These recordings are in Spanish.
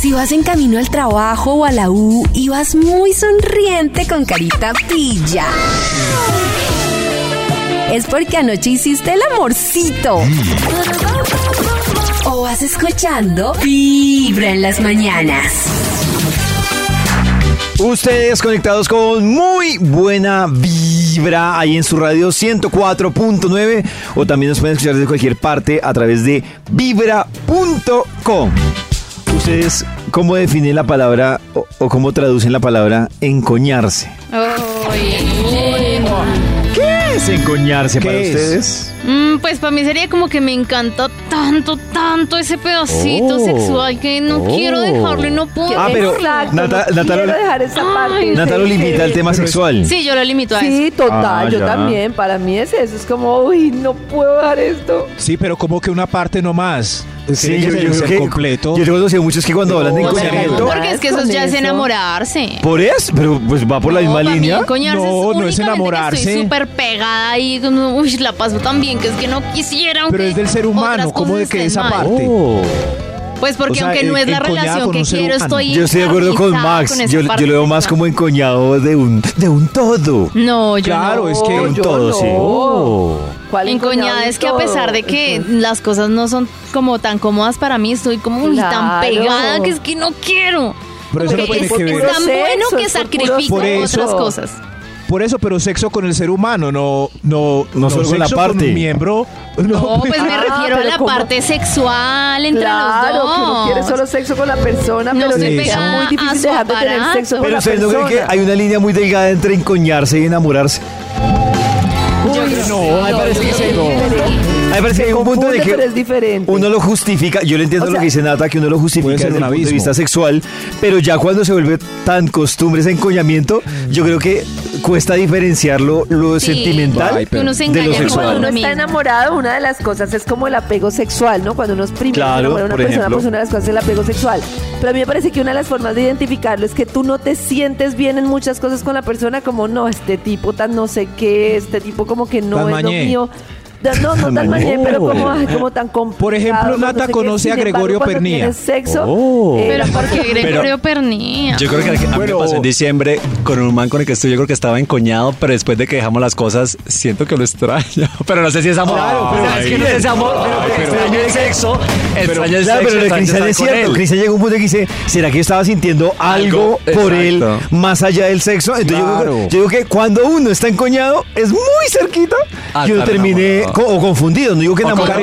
Si vas en camino al trabajo o a la U y vas muy sonriente con carita pilla. Es porque anoche hiciste el amorcito. O vas escuchando Vibra en las mañanas. Ustedes conectados con muy buena vibra ahí en su radio 104.9 o también nos pueden escuchar desde cualquier parte a través de vibra.com. Ustedes, ¿cómo definen la palabra o, o cómo traducen la palabra encoñarse? ¿Qué es encoñarse para ¿Qué es? ustedes? Mm, pues para mí sería como que me encanta tanto, tanto ese pedacito Oh. sexual que no Oh. quiero dejarlo y no puedo. Ah, pero Exacto, Nata- no Nata lo- quiero dejar esa parte. Ay. Nata lo limita al tema sexual. Sí, yo lo limito a eso. Sí, total, Ah, yo ya. también. Para mí es eso. Es como, uy, no puedo dejar esto. Sí, pero como que una parte nomás. Sí, yo, yo creo que completo. Yo he conocido muchos que cuando hablan de No, encoñamiento, Porque es que eso ya es enamorarse. por eso, pero pues va por la misma para mí línea. encoñarse No, no es únicamente que enamorarse. Estoy súper pegada ahí, como, uy, la paso tan bien que es que no quisiera. Pero aunque es del ser humano, otras ¿cómo de cosas que estén esa mal. parte? Oh. Pues porque O sea, aunque no es la encoñada relación con que un ser quiero, humano. estoy Yo estoy de acuerdo con encarnizada Max. Yo, yo lo veo más como encoñado de un, de un todo. No, yo Claro, no. es que- De un yo todo, no. sí. Oh. ¿Cuál Encoñada es que a pesar de que Entonces, las cosas no son como tan cómodas para mí, estoy como uy, tan Claro. pegada que es que no quiero. Pero eso no tiene es, que es ver. tan Sexo, bueno que es sacrifico otras cosas. Por eso, pero sexo con el ser humano, no, no, No solo con la sexo parte. un miembro. No, pues me Ah, refiero a pero la ¿cómo? parte sexual entre Claro, los dos. que uno quiere solo sexo con la persona, No pero estoy es muy difícil dejar de tener sexo con Pero la ustedes no creen persona. que hay una línea muy delgada entre encoñarse y enamorarse. Uy, no, me parece que sí, no. A mí me parece que Se hay un punto de que pero es diferente. uno lo justifica. Yo le entiendo O lo sea, que dice Nata, que uno lo puede justifica ser desde un el punto de abismo. vista sexual, pero ya cuando se vuelve tan costumbre ese encoñamiento, yo creo que cuesta diferenciar lo, lo Sí, sentimental Ay, de lo sexual. Cuando uno está enamorado, una de las cosas es como el apego sexual, ¿no? Cuando uno es primero Claro, enamora de una por persona, ejemplo. pues una de las cosas es el apego sexual. Pero a mí me parece que una de las formas de identificarlo es que tú no te sientes bien en muchas cosas con la persona, como no, este tipo tan no sé qué, este tipo como que no Tan es mañé. lo mío. No, no, no tan Mañé. pero como, ay, como tan complicado. Por ejemplo, no Nata sé qué. conoce Sin a Gregorio embargo, Pernía. tienes sexo, Oh. eh, Pero porque Gregorio Pernía. Yo creo que a mí Bueno. me pasó en diciembre con un man con el que estoy, yo creo que estaba encoñado, pero después de que dejamos las cosas, siento que lo extraño. Pero no sé si es amor. Claro, pero- ¿Sabes que no sé si es amor, pero, extraño el sexo, extraño el sexo, pero lo de Cristian es cierto. Cristian llegó a un punto que dice, ¿será que yo estaba sintiendo algo, Algo, por él más allá del sexo? Entonces yo, Claro. creo, yo digo que cuando uno está encoñado es muy cerquita Ah, que uno o confundido. No digo que enamorado,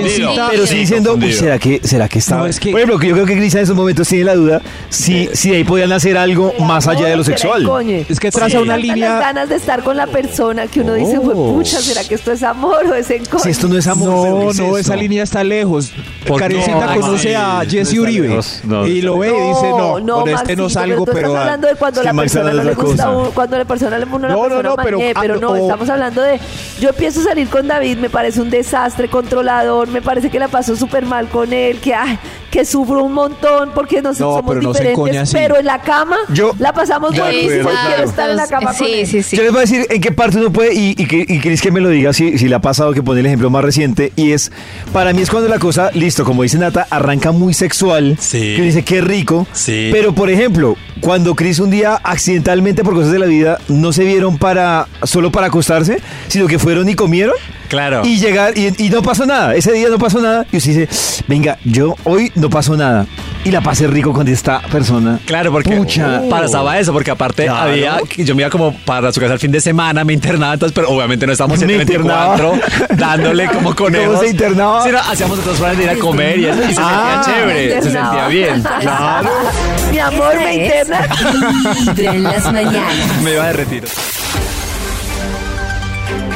pero sí Sí, diciendo, uy. ¿será que, ¿será que estaba? No, es que- Por ejemplo, que yo creo que Cristian en esos momentos tiene la duda si, si de ahí podían hacer algo más allá de lo sexual. Es que traza una línea- las ganas de estar con la persona que uno dice, Oh. fue pucha, ¿será que esto es amor o es? Si esto no es amor, No, ¿pero qué es no, esto? esa línea está lejos. ¿Por qué? Karencita No, conoce a Jesse Uribe y lo ve y dice, no, con este Maxito, no salgo, pero... a- hablando de cuando la persona le gusta cuando la persona le una No, no, persona no, pero- ah, pero no, estamos hablando de yo empiezo a salir con David, me parece un desastre controlador, me parece que la paso súper mal con él, que ay, que sufro un montón porque no, No, somos pero no encoña diferentes, así. pero en la cama Yo- la pasamos De buenísimo acuerdo, quiero claro. estar en la cama con Sí, él. sí, sí. Yo les voy a decir en qué parte uno puede, y, y, que- y queréis que me lo diga si, si le ha pasado que pone el ejemplo más reciente, y es, para mí es cuando la cosa, listo, como dice Nata, arranca muy sexual, Sí. que uno dice, qué rico, Sí. pero por ejemplo, cuando Chris un día accidentalmente por cosas de la vida no se vieron para solo para acostarse, sino que fueron y comieron, Claro. y llegar, y, y no pasó nada, ese día no pasó nada, y usted dice, venga, yo hoy no pasó nada, y la pasé rico con esta persona. Claro, porque Pucha. pasaba eso, porque aparte Claro. había, yo me iba como para su casa el fin de semana, me internaba, entonces, pero obviamente no estábamos Me 724 dándole como conejos. ¿Cómo se internaba? Hacíamos otros planes de ir a comer y, eso, y se Ah, sentía chévere, se sentía bien. Claro. Mi amor, me interna. Vibra en las mañanas. Me iba de retiro.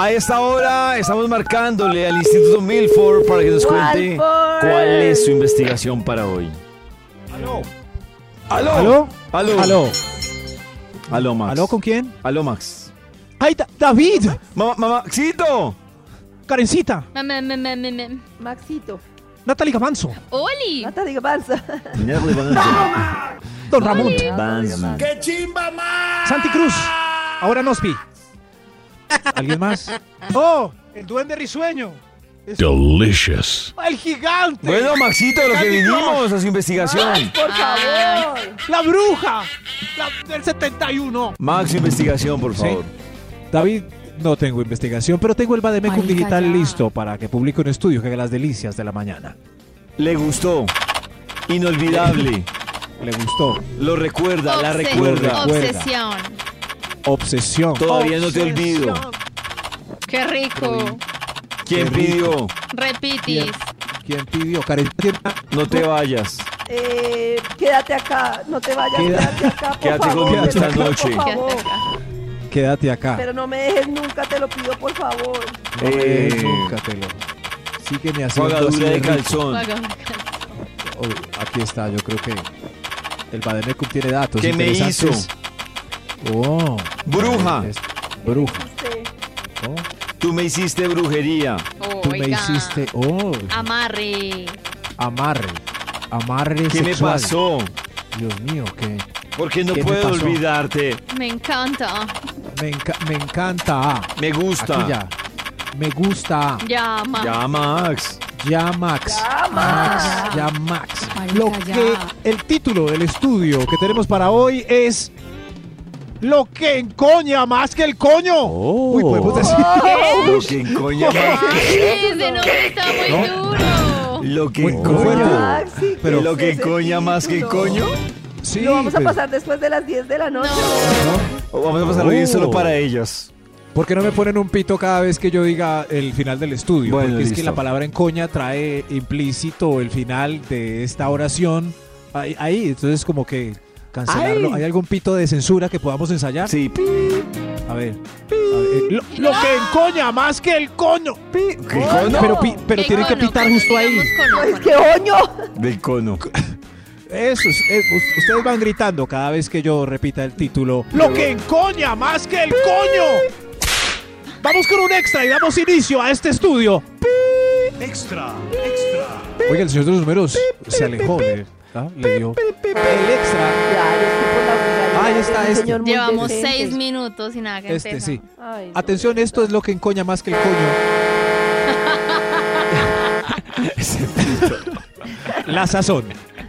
A esta hora estamos marcándole al Instituto Milford para que nos cuente Walford. cuál es su investigación para hoy. Aló. ¡Aló! ¿Aló? ¡Aló! ¿Aló? ¡Aló, Max! ¿Aló con quién? ¡Aló, Max! ¡Ay, Da- David! ¡Mamá, mamá! Karencita, Me, me, me, me, me, me. Maxito, Natalie Gavanzo, ¡Oli! Natalia Balsa. Don Ramón, Santi Cruz, ahora Nospi. ¿Alguien más? ¡Oh! El duende risueño. Delicious. ¡El gigante! Bueno, Maxito, lo que vinimos a su investigación. Por favor. ¡La bruja! La del 71. Max, investigación, por Sí. favor. David, no tengo investigación, pero tengo el Bademecum digital ya. listo para que publique un estudio que haga las delicias de la mañana. Le gustó. Inolvidable. ¿Le gustó? Lo recuerda, la recuerda. Obsesión. Obsesión. Todavía no te olvido. ¡Qué rico! ¿Quién Qué rico. pidió? Repitis. ¿Quién pidió? Karen, No te vayas. Eh, quédate acá, no te vayas, Queda- quédate acá, por Quédate favor. conmigo esta por noche. favor. Quédate acá. Pero no me dejes nunca, te lo pido, por favor. No me Eh. dejes nunca te lo. Sígueme haciendo así de rico. calzón. Oh, aquí está, yo creo que el Bademecum tiene datos ¿Qué me interesantes. Oh. Bruja. Es- bruja. Oh, Tú me hiciste brujería. Tú me hiciste. Oh. Amarre. Amarre. Amarre ¿Qué me pasó? Dios mío, que Porque no ¿Qué puedo olvidarte. Me encanta. me, enca- me encanta. Me gusta. Aquí ya. Me gusta. Ya, Max. Ya Max. Ya, Max. Ya Max. Marica, Lo ya. que el título del estudio que tenemos para hoy es Lo que encoña más que el coño. Uy, podemos decir. Lo que coña más. Ese nombre está muy duro. Lo que Muy- muy coña. fuerte. Maxi, ¿qué Pero lo que ese coña más que título? coño. Sí, Lo vamos a pasar después de las 10 de la noche. Vamos a pasarlo bien Oh. solo para ellas. ¿Por qué no me ponen un pito cada vez que yo diga el final del estudio? Bueno, Porque es que la palabra encoña trae implícito el final de esta oración. Ahí, ahí, entonces como que cancelarlo. Ay. ¿Hay algún pito de censura que podamos ensayar? Sí. A ver. a ver, eh, lo, lo que encoña más que el coño. Pero, pi- pero ¿Qué tienen que pitar justo ahí. qué oño. Del cono. Eso es, eh, us- ustedes van gritando cada vez que yo repita el título. Lo que encoña más que el coño. Vamos con un extra y damos inicio a este estudio. Extra, extra. Oiga, el señor de los números se alejó, le, ¿ah? le dio el extra. Vulgaridad. Ahí está este. Llevamos decente. seis minutos y nada que Este sí. Ay, no. Atención, esto es lo que encoña más que el coño. La sazón.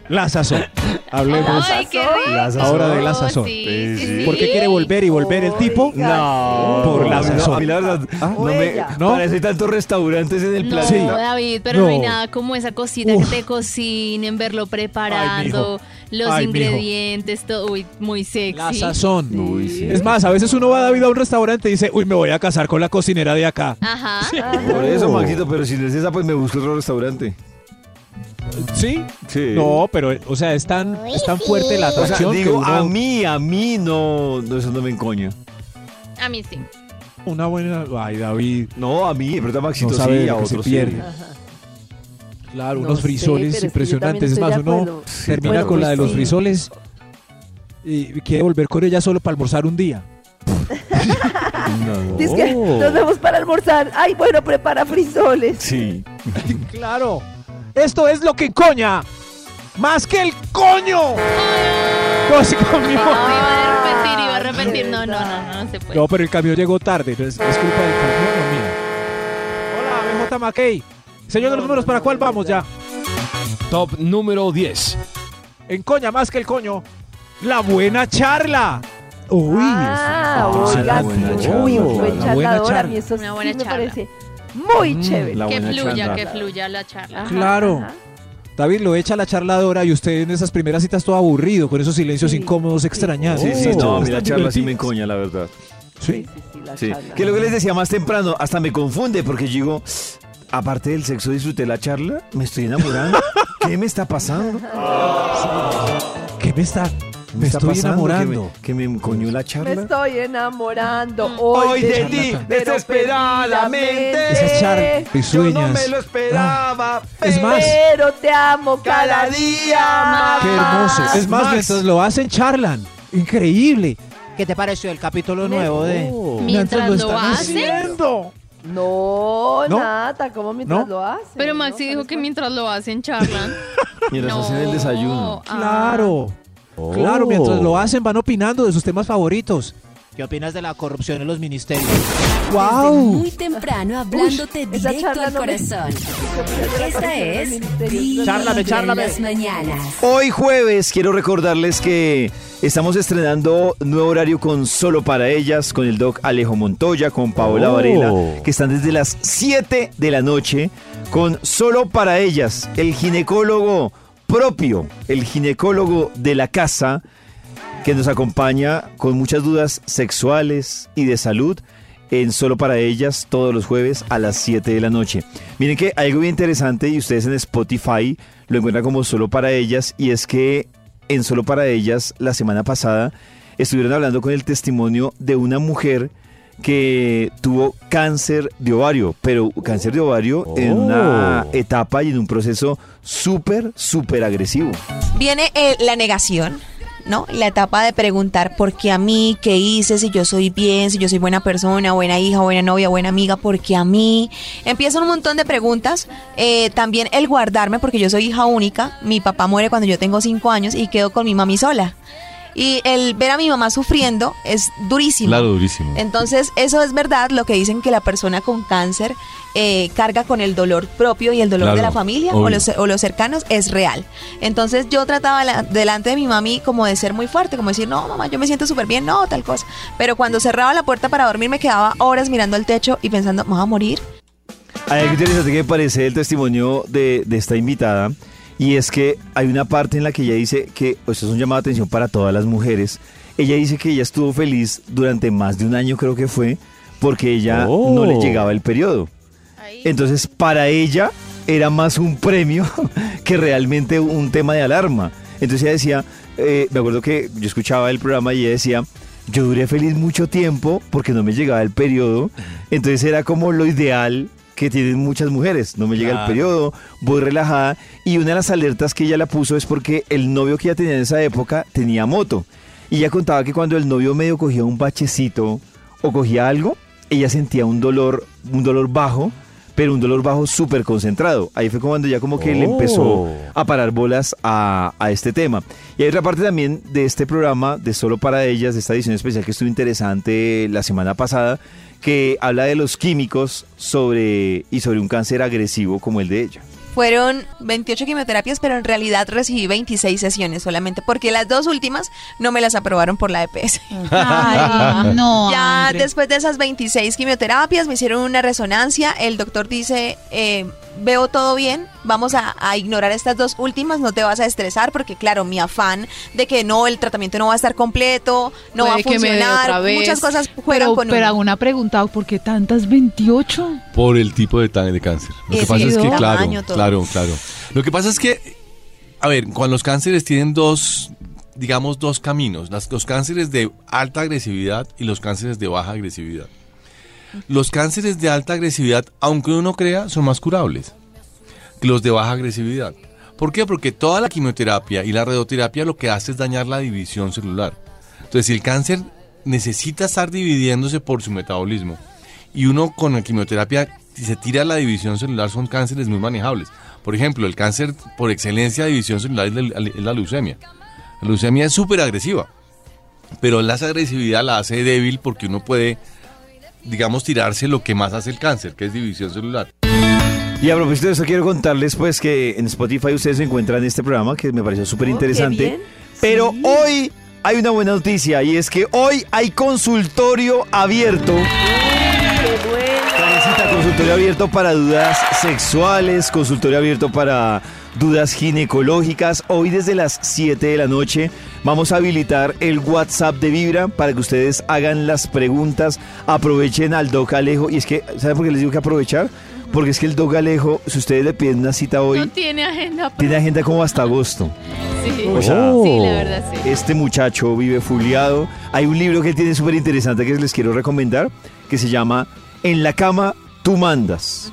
La sazón. Hablemos. Ay, qué rico. La sazón. Ahora de la sazón. Sí. ¿Por qué quiere volver y volver el tipo? No. Por la A no- sazón. A mí la verdad, Ah. no me. ¿No? parece tantos restaurantes en el No, planeta. David, pero no. hay No. nada como esa cosita Uf. que te cocinen, verlo preparando, los Ay, mijo. ingredientes, todo uy, muy sexy. La sazón. Uy, sí. Es más, a veces uno va David a un restaurante y dice, uy, me voy a casar con la cocinera de acá. Ajá. Por eso. Maxito, pero si no es esa, pues me busco otro restaurante. ¿Sí? Sí. No, pero, o sea, es tan, es tan fuerte la O sea, atracción que digo, uno- a mí, a mí no, no, eso no me encoña. A mí sí. una buena... Ay, David, No, a mí, pero a Maxito no sabe sí, a lo que se otros sí. pierde. Claro, No unos sé, frisoles pero es que yo impresionantes. Es más, de uno acuerdo. Termina Bueno, con la de los sí. frisoles y quiere volver con ella solo para almorzar un día. No. Dice que nos vemos para almorzar. Ay, bueno, prepara frisoles. Sí. Claro. Esto es lo que coña. Más que el coño. No, sí, conmigo. No, iba a repetir, iba a repetir. No, no, no, no, no se puede. No, pero el camión llegó tarde. entonces es culpa del camión, no mía. Hola, BJ McKay. Señor de los números, ¿para cuál vamos ya? Top número 10. En coña más que el coño. La buena charla. Uy. ah, sí, oiga, la buena sí, charla, buen buena charla. mí eso Una sí buena me charla. Muy Mm, chévere. la que buena fluya, charla. que fluya la charla. Ajá, Claro. ajá. David lo echa la charladora y usted en esas primeras citas todo aburrido, con esos silencios Sí. incómodos, extrañados. Sí, sí, Oh, no, a mí la charla sí me encoña, la verdad. Sí, Sí. sí, sí, la Sí. charla. Que lo que les decía más temprano, hasta me confunde, porque yo digo, aparte del sexo, disfruté la charla, me estoy enamorando. ¿Qué me está pasando? ¿Qué me está? Me está estoy pasando? Que me- enamorando. Que me, encoñó la Me charla. estoy enamorando Hoy de Charla, ti, desesperadamente. Esa es Char- Yo no me lo esperaba. Es más, Pero te amo cada, día más. Qué hermoso. Es más, Max. mientras lo hacen, charlan. Increíble. ¿Qué te pareció el capítulo nuevo de? Mientras lo están hacen. haciendo. No, ¿No? Nata, ¿cómo mientras ¿No? lo hace? Pero Maxi dijo que mientras lo hacen charlan. Mientras hacen el desayuno. Ah. Claro. Claro, mientras lo hacen van opinando de sus temas favoritos. ¿Qué opinas de la corrupción en los ministerios? Desde ¡Wow! muy temprano hablándote esa directo al no me- corazón. Esta es en chárlame. las mañanas. Hoy jueves quiero recordarles que estamos estrenando nuevo horario con Solo para Ellas, con el doc Alejo Montoya, con Paola Oh. Varela, que están desde las 7 de la noche con Solo para Ellas, el ginecólogo propio, el ginecólogo de la casa, que nos acompaña con muchas dudas sexuales y de salud en Solo para Ellas todos los jueves a las 7 de la noche. Miren que algo bien interesante y ustedes en Spotify lo encuentran como Solo para Ellas y es que en Solo para Ellas la semana pasada estuvieron hablando con el testimonio de una mujer que tuvo cáncer de ovario, pero cáncer de ovario en una etapa y en un proceso súper, súper agresivo. Viene eh, la negación, ¿no? La etapa de preguntar por qué a mí, qué hice, si yo soy bien, si yo soy buena persona, buena hija, buena novia, buena amiga, por qué a mí. Empiezan un montón de preguntas. Eh, también el guardarme, porque yo soy hija única. Mi papá muere cuando yo tengo cinco años y quedo con mi mami sola. Y el ver a mi mamá sufriendo es durísimo. Claro, durísimo. Entonces, eso es verdad, lo que dicen que la persona con cáncer eh, carga con el dolor propio y el dolor Claro, de la familia o los, o los cercanos es real. Entonces, yo trataba la- delante de mi mami como de ser muy fuerte, como decir, no, mamá, yo me siento súper bien, no, tal cosa. Pero cuando cerraba la puerta para dormir, me quedaba horas mirando al techo y pensando, ¿me voy a morir? Hay algo interesante que me parece el testimonio de, de esta invitada y es que hay una parte en la que ella dice que, esto es un llamado de atención para todas las mujeres, ella dice que ella estuvo feliz durante más de un año creo que fue porque ella Oh. no le llegaba el periodo. Entonces para ella era más un premio que realmente un tema de alarma. Entonces ella decía, eh, me acuerdo que yo escuchaba el programa y ella decía, yo duré feliz mucho tiempo porque no me llegaba el periodo. Entonces era como lo ideal que tienen muchas mujeres. No me llega el periodo, voy relajada. Y una de las alertas que ella la puso es porque el novio que ella tenía en esa época tenía moto. Y ella contaba que cuando el novio medio cogía un bachecito o cogía algo, ella sentía un dolor, un dolor bajo, pero un dolor bajo súper concentrado. Ahí fue cuando ya como que le empezó Oh. a parar bolas a, a este tema. Y hay otra parte también de este programa, de Solo para Ellas, de esta edición especial que estuvo interesante la semana pasada, que habla de los químicos sobre y sobre un cáncer agresivo como el de ella. Fueron 28 quimioterapias, pero en realidad recibí 26 sesiones solamente, porque las dos últimas no me las aprobaron por la EPS. Ay, no. Ya André. después de esas 26 quimioterapias me hicieron una resonancia. El doctor dice, eh, veo todo bien, vamos a, a ignorar estas dos últimas, no te vas a estresar porque claro, mi afán de que no, el tratamiento no va a estar completo, no va a funcionar, muchas cosas juegan Pero, con pero uno. hago una pregunta, ¿por qué tantas 28? Por el tipo de, tan- de cáncer. Lo que pasa es que, claro, claro, claro. Lo que pasa es que, a ver, cuando los cánceres tienen dos, digamos, dos caminos. Las- los cánceres de alta agresividad y los cánceres de baja agresividad. Los cánceres de alta agresividad, aunque uno no crea, son más curables los de baja agresividad. ¿Por qué? Porque toda la quimioterapia y la radioterapia lo que hace es dañar la división celular. Entonces, si el cáncer necesita estar dividiéndose por su metabolismo y uno con la quimioterapia, se tira la división celular, son cánceres muy manejables. Por ejemplo, el cáncer por excelencia de división celular es la, es la leucemia. La leucemia es súper agresiva, pero la agresividad la hace débil porque uno puede, digamos, tirarse lo que más hace el cáncer, que es división celular. Y a propósito de eso, quiero contarles pues que en Spotify ustedes encuentran este programa que me pareció súper Oh, interesante. bien. Pero Sí. hoy hay una buena noticia y es que hoy hay consultorio abierto. Qué bueno. Consultorio abierto para dudas sexuales, consultorio abierto para dudas ginecológicas. Hoy desde las 7 de la noche vamos a habilitar el WhatsApp de Vibra para que ustedes hagan las preguntas, aprovechen al Doc Alejo. Y es que, ¿saben por qué les digo que aprovechar? Porque es que el Dog Alejo, si ustedes le piden una cita hoy, No tiene agenda. tiene agenda como hasta agosto. Sí, O sea, sí, la verdad, sí. Este muchacho vive fuliado. Hay un libro que él tiene súper interesante que les quiero recomendar, que se llama En la cama tú mandas.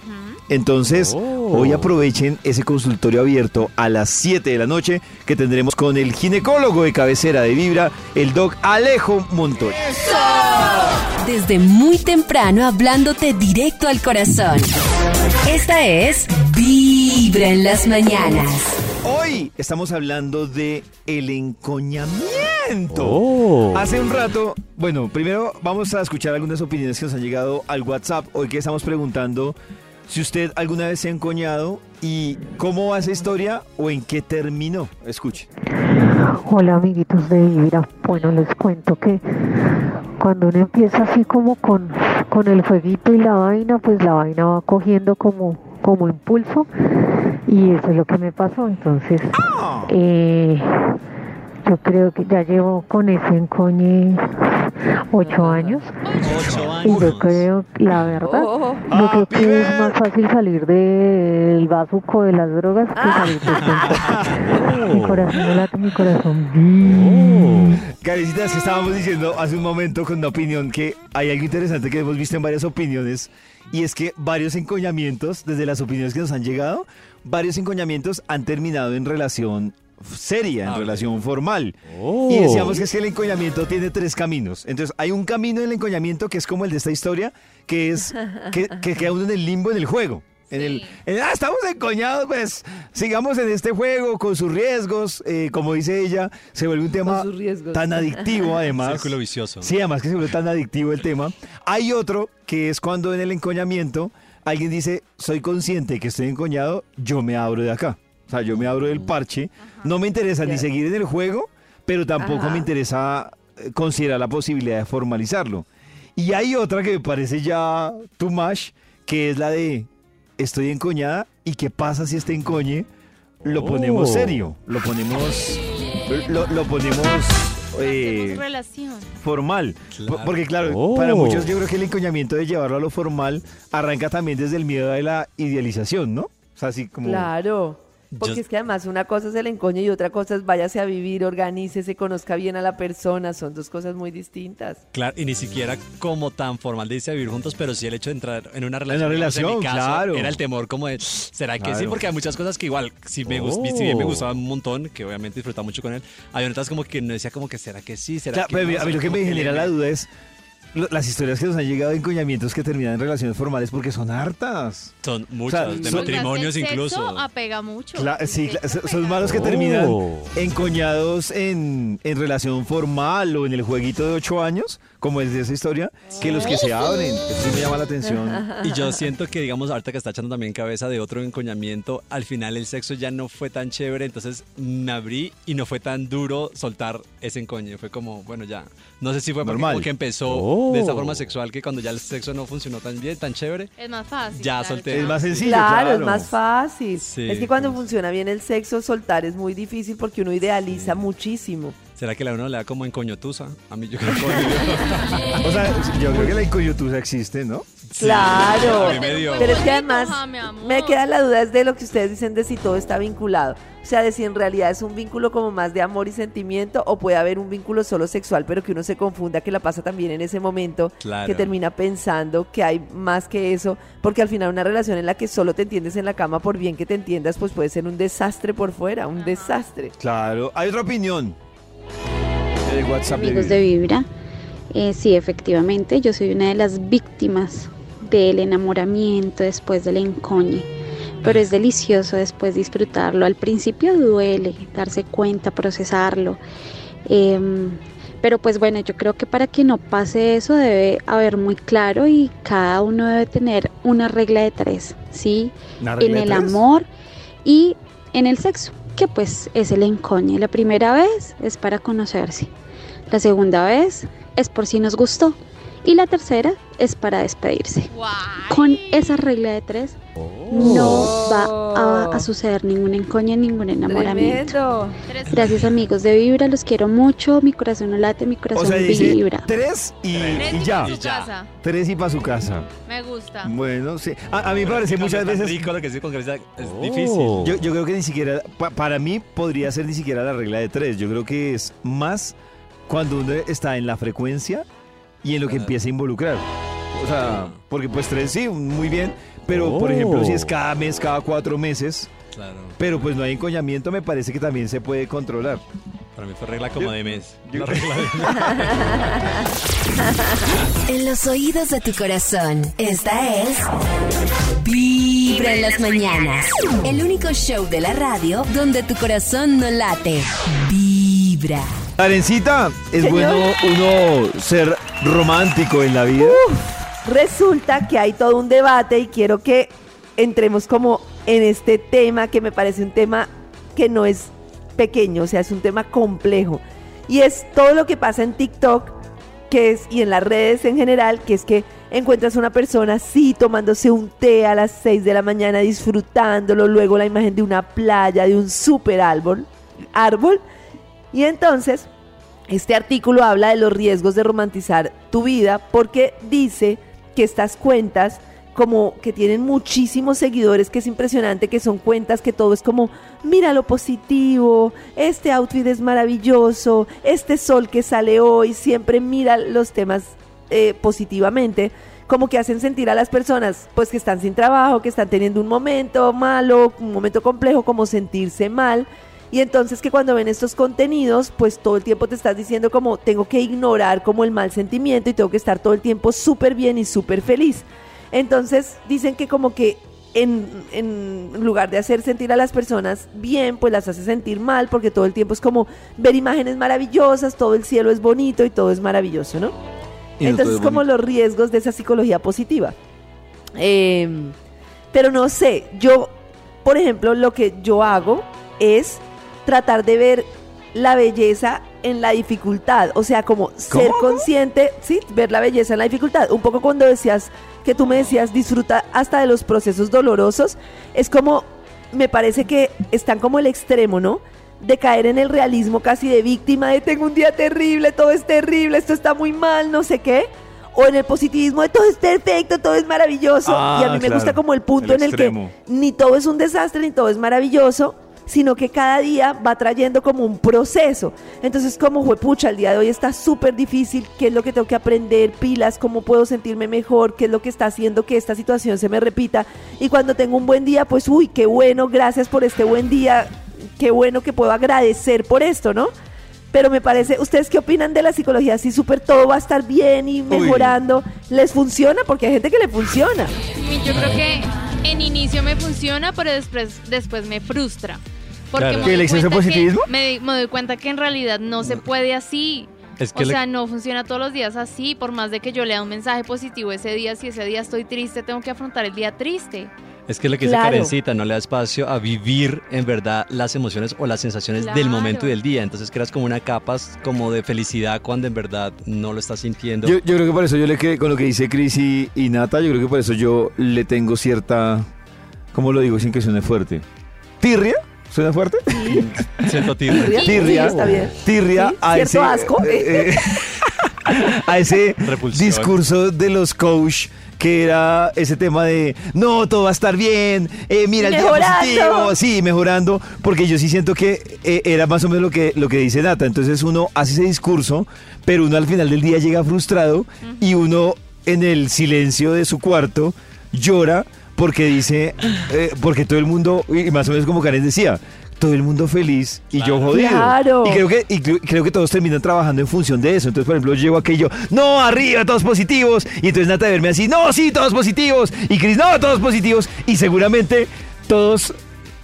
Entonces, hoy aprovechen ese consultorio abierto a las 7 de la noche que tendremos con el ginecólogo de cabecera de Vibra, el doc Alejo Montoya. Desde muy temprano hablándote directo al corazón. Esta es Vibra en las mañanas. Hoy estamos hablando de el encoñamiento. Oh. Hace un rato, bueno, primero vamos a escuchar algunas opiniones que nos han llegado al WhatsApp. Hoy que estamos preguntando si usted alguna vez se ha encoñado y cómo va esa historia o en qué terminó. Escuche. Hola amiguitos de Vibra. Bueno, les cuento que cuando uno empieza así como con, con el jueguito y la vaina, pues la vaina va cogiendo como, como impulso y eso es lo que me pasó. Entonces, eh, yo creo que ya llevo con ese encoñe ocho años. Y yo creo, la verdad, Oh. yo creo que es más fácil salir del bazuco de las drogas que salir de este Mi corazón no late, mi corazón. Carecitas, que estábamos diciendo hace un momento con una opinión que hay algo interesante que hemos visto en varias opiniones y es que varios encoñamientos, desde las opiniones que nos han llegado, varios encoñamientos han terminado en relación seria, en relación formal. Y decíamos que es que el encoñamiento tiene tres caminos. Entonces, hay un camino del encoñamiento que es como el de esta historia, que es que, que queda uno en el limbo en el juego. En el, en, ah, estamos encoñados, pues sigamos en este juego con sus riesgos. eh, como dice ella, se vuelve un tema tan adictivo, además. Círculo vicioso. Sí, además que se vuelve tan adictivo el tema. Hay otro que es cuando en el encoñamiento alguien dice, soy consciente que estoy encoñado, yo me abro de acá. O sea, yo me abro del parche. No me interesa ni seguir en el juego, pero tampoco Ajá. me interesa eh, considerar la posibilidad de formalizarlo. Y hay otra que me parece ya too much, que es la de estoy encoñada y qué pasa si este encoñe lo ponemos Oh. serio, lo ponemos lo, lo ponemos eh, relación. formal. Claro. Porque claro, Oh. para muchos yo creo que el encoñamiento de llevarlo a lo formal arranca también desde el miedo de la idealización, ¿no? O sea, así como... Claro. Porque Yo- es que además una cosa es el encoño y otra cosa es váyase a vivir, organícese, conozca bien a la persona. Son dos cosas muy distintas. Claro, y ni siquiera como tan formal de irse a vivir juntos, pero sí el hecho de entrar en una relación. una digamos, relación, en mi caso, claro. Era el temor como de, ¿será que sí? Porque hay muchas cosas que igual, si, me, gus- si bien me Oh. gustaban un montón, que obviamente disfrutaba mucho con él, hay otras como que no decía como que, ¿será que sí? ¿Será Claro, que pero no? a mí lo que me genera la duda es las historias que nos han llegado de encoñamientos que terminan en relaciones formales porque son hartas. Son muchas, sea, de son- matrimonios El sexo incluso. apega mucho. Cla- sí, El cla- sexo son- malos que terminan Oh. encoñados en, en relación formal o en el jueguito de ocho años, como es de esa historia, que los que se abren. Eso sí me llama la atención. Y yo siento que, digamos, ahorita que está echando también cabeza de otro encoñamiento, al final el sexo ya no fue tan chévere, entonces me abrí y no fue tan duro soltar ese encoñe. Fue como, bueno, ya. No sé si fue porque, Normal. porque empezó Oh. de esta forma sexual que cuando ya el sexo no funcionó tan bien, tan chévere, Es más fácil. Ya claro, solté. Es más sencillo. Claro, claro. es más fácil. Sí, es que cuando pues. funciona bien el sexo, soltar es muy difícil porque uno idealiza muchísimo. ¿Será que la uno le da como encoñotusa? A mí yo creo que... O sea, yo creo que la incoyuntura existe, ¿no? Claro. a mí me dio. Pero es que además me queda la duda es de lo que ustedes dicen de si todo está vinculado. O sea, de si en realidad es un vínculo como más de amor y sentimiento o puede haber un vínculo solo sexual, pero que uno se confunda que la pasa también en ese momento, Claro. que termina pensando que hay más que eso, porque al final una relación en la que solo te entiendes en la cama, por bien que te entiendas, pues puede ser un desastre por fuera, un desastre. Claro. Hay otra opinión. El WhatsApp de amigos de Vibra. Eh, sí, efectivamente, yo soy una de las víctimas del enamoramiento después del encoñe. Pero es delicioso después disfrutarlo. Al principio duele darse cuenta, procesarlo. Em, pero pues bueno, yo creo que para que no pase eso debe haber muy claro y cada uno debe tener una regla de tres, ¿sí? ¿Una en el tres? amor y en el sexo, que pues es el encoñe. La primera vez es para conocerse, la segunda vez es por si nos gustó Y la tercera es para despedirse. Con esa regla de tres no va a, a suceder ningún encoño, ningún enamoramiento. Tremendo. Gracias amigos de Vibra, los quiero mucho, mi corazón no late, mi O corazón sea, dice vibra. tres y, Tres y y ya. pa' su casa. Tres y para su casa. Me gusta. Bueno, sí. A, a mí me parece muchas veces... rico lo que dice con Grecia, es Oh. difícil. Yo, yo creo que ni siquiera, pa- para mí podría ser ni siquiera la regla de tres. Yo creo que es más cuando uno está en la frecuencia y en lo que empieza a involucrar. O sea, porque pues tres sí, muy bien. Pero por ejemplo, si es cada mes, cada cuatro meses, Claro. pero pues no hay encoñamiento, me parece que también se puede controlar. Para mí fue regla como de mes. yo- regla de En los oídos de tu corazón, esta es Vibra en las mañanas. El único show de la radio donde tu corazón no late. Vibra. Arencita, es Señor. bueno uno ser romántico en la vida. Resulta que hay todo un debate y quiero que entremos como en este tema que me parece un tema que no es pequeño, o sea, es un tema complejo. Y es todo lo que pasa en TikTok, que es, y en las redes en general, que es que encuentras una persona así tomándose un té a las 6 de la mañana, disfrutándolo, luego la imagen de una playa, de un super árbol, árbol, y entonces este artículo habla de los riesgos de romantizar tu vida porque dice que estas cuentas como que tienen muchísimos seguidores, que es impresionante, que son cuentas que todo es como, mira lo positivo, este outfit es maravilloso, este sol que sale hoy, siempre mira los temas eh, positivamente, como que hacen sentir a las personas pues que están sin trabajo, que están teniendo un momento malo, un momento complejo, como sentirse mal. Y entonces que cuando ven estos contenidos, pues todo el tiempo te estás diciendo como tengo que ignorar como el mal sentimiento y tengo que estar todo el tiempo súper bien y súper feliz. Entonces dicen que como que en, en lugar de hacer sentir a las personas bien, pues las hace sentir mal porque todo el tiempo es como ver imágenes maravillosas, todo el cielo es bonito y todo es maravilloso, ¿no? Y Entonces es como los riesgos de esa psicología positiva. Em, pero no sé, yo, por ejemplo, lo que yo hago es tratar de ver la belleza en la dificultad, o sea, como ser consciente, sí, ver la belleza en la dificultad. Un poco cuando decías que tú me decías disfruta hasta de los procesos dolorosos, es como me parece que están como el extremo, ¿no? De caer en el realismo casi de víctima, de tengo un día terrible, todo es terrible, esto está muy mal, no sé qué. O en el positivismo de todo es perfecto, todo es maravilloso. Ah, y a mí me claro, gusta como el punto el en el extremo. que ni todo es un desastre, ni todo es maravilloso, sino que cada día va trayendo como un proceso. Entonces, como pucha, el día de hoy está súper difícil, ¿qué es lo que tengo que aprender? Pilas, ¿cómo puedo sentirme mejor? ¿Qué es lo que está haciendo que esta situación se me repita? Y cuando tengo un buen día, pues, uy, qué bueno, gracias por este buen día, qué bueno que puedo agradecer por esto, ¿no? Pero me parece, ¿ustedes qué opinan de la psicología? Así súper todo va a estar bien y mejorando. ¿Les funciona? Porque hay gente que le funciona. Yo creo que en inicio me funciona, pero después, después me frustra. Porque Claro. me ¿Que el doy exceso de cuenta que- positivismo? me, me doy cuenta que en realidad no se puede así. Es que o le- sea, no funciona todos los días así. Por más de que yo lea un mensaje positivo ese día, si ese día estoy triste, tengo que afrontar el día triste. Es que lo que dice Claro. Karencita, no le da espacio a vivir en verdad las emociones o las sensaciones del Claro. momento y del día. Entonces creas como una capa como de felicidad cuando en verdad no lo estás sintiendo. Yo, yo creo que por eso yo le quedé con lo que dice Cris y, y Nata, yo creo que por eso yo le tengo cierta, ¿cómo lo digo sin que suene fuerte? ¿Tirria? ¿Suena fuerte? Siento tirria. Tirria. Sí, está bien. Tirria Sí, a cierto ese, asco. eh, eh, a ese Repulsión. discurso de los coach que era ese tema de no, todo va a estar bien, eh, mira el día Mejorando. positivo, sí, mejorando, porque yo sí siento que eh, era más o menos lo que, lo que dice Nata, entonces uno hace ese discurso, pero uno al final del día llega frustrado y uno en el silencio de su cuarto llora porque dice, eh, porque todo el mundo, y más o menos como Karen decía, todo el mundo feliz y yo jodido. Claro. Y creo que, y creo, que todos terminan trabajando en función de eso. Entonces, por ejemplo, llego aquello, no, arriba, todos positivos. Y entonces Nata de verme así, no, sí, todos positivos. Y Cris, no, todos positivos. Y seguramente todos,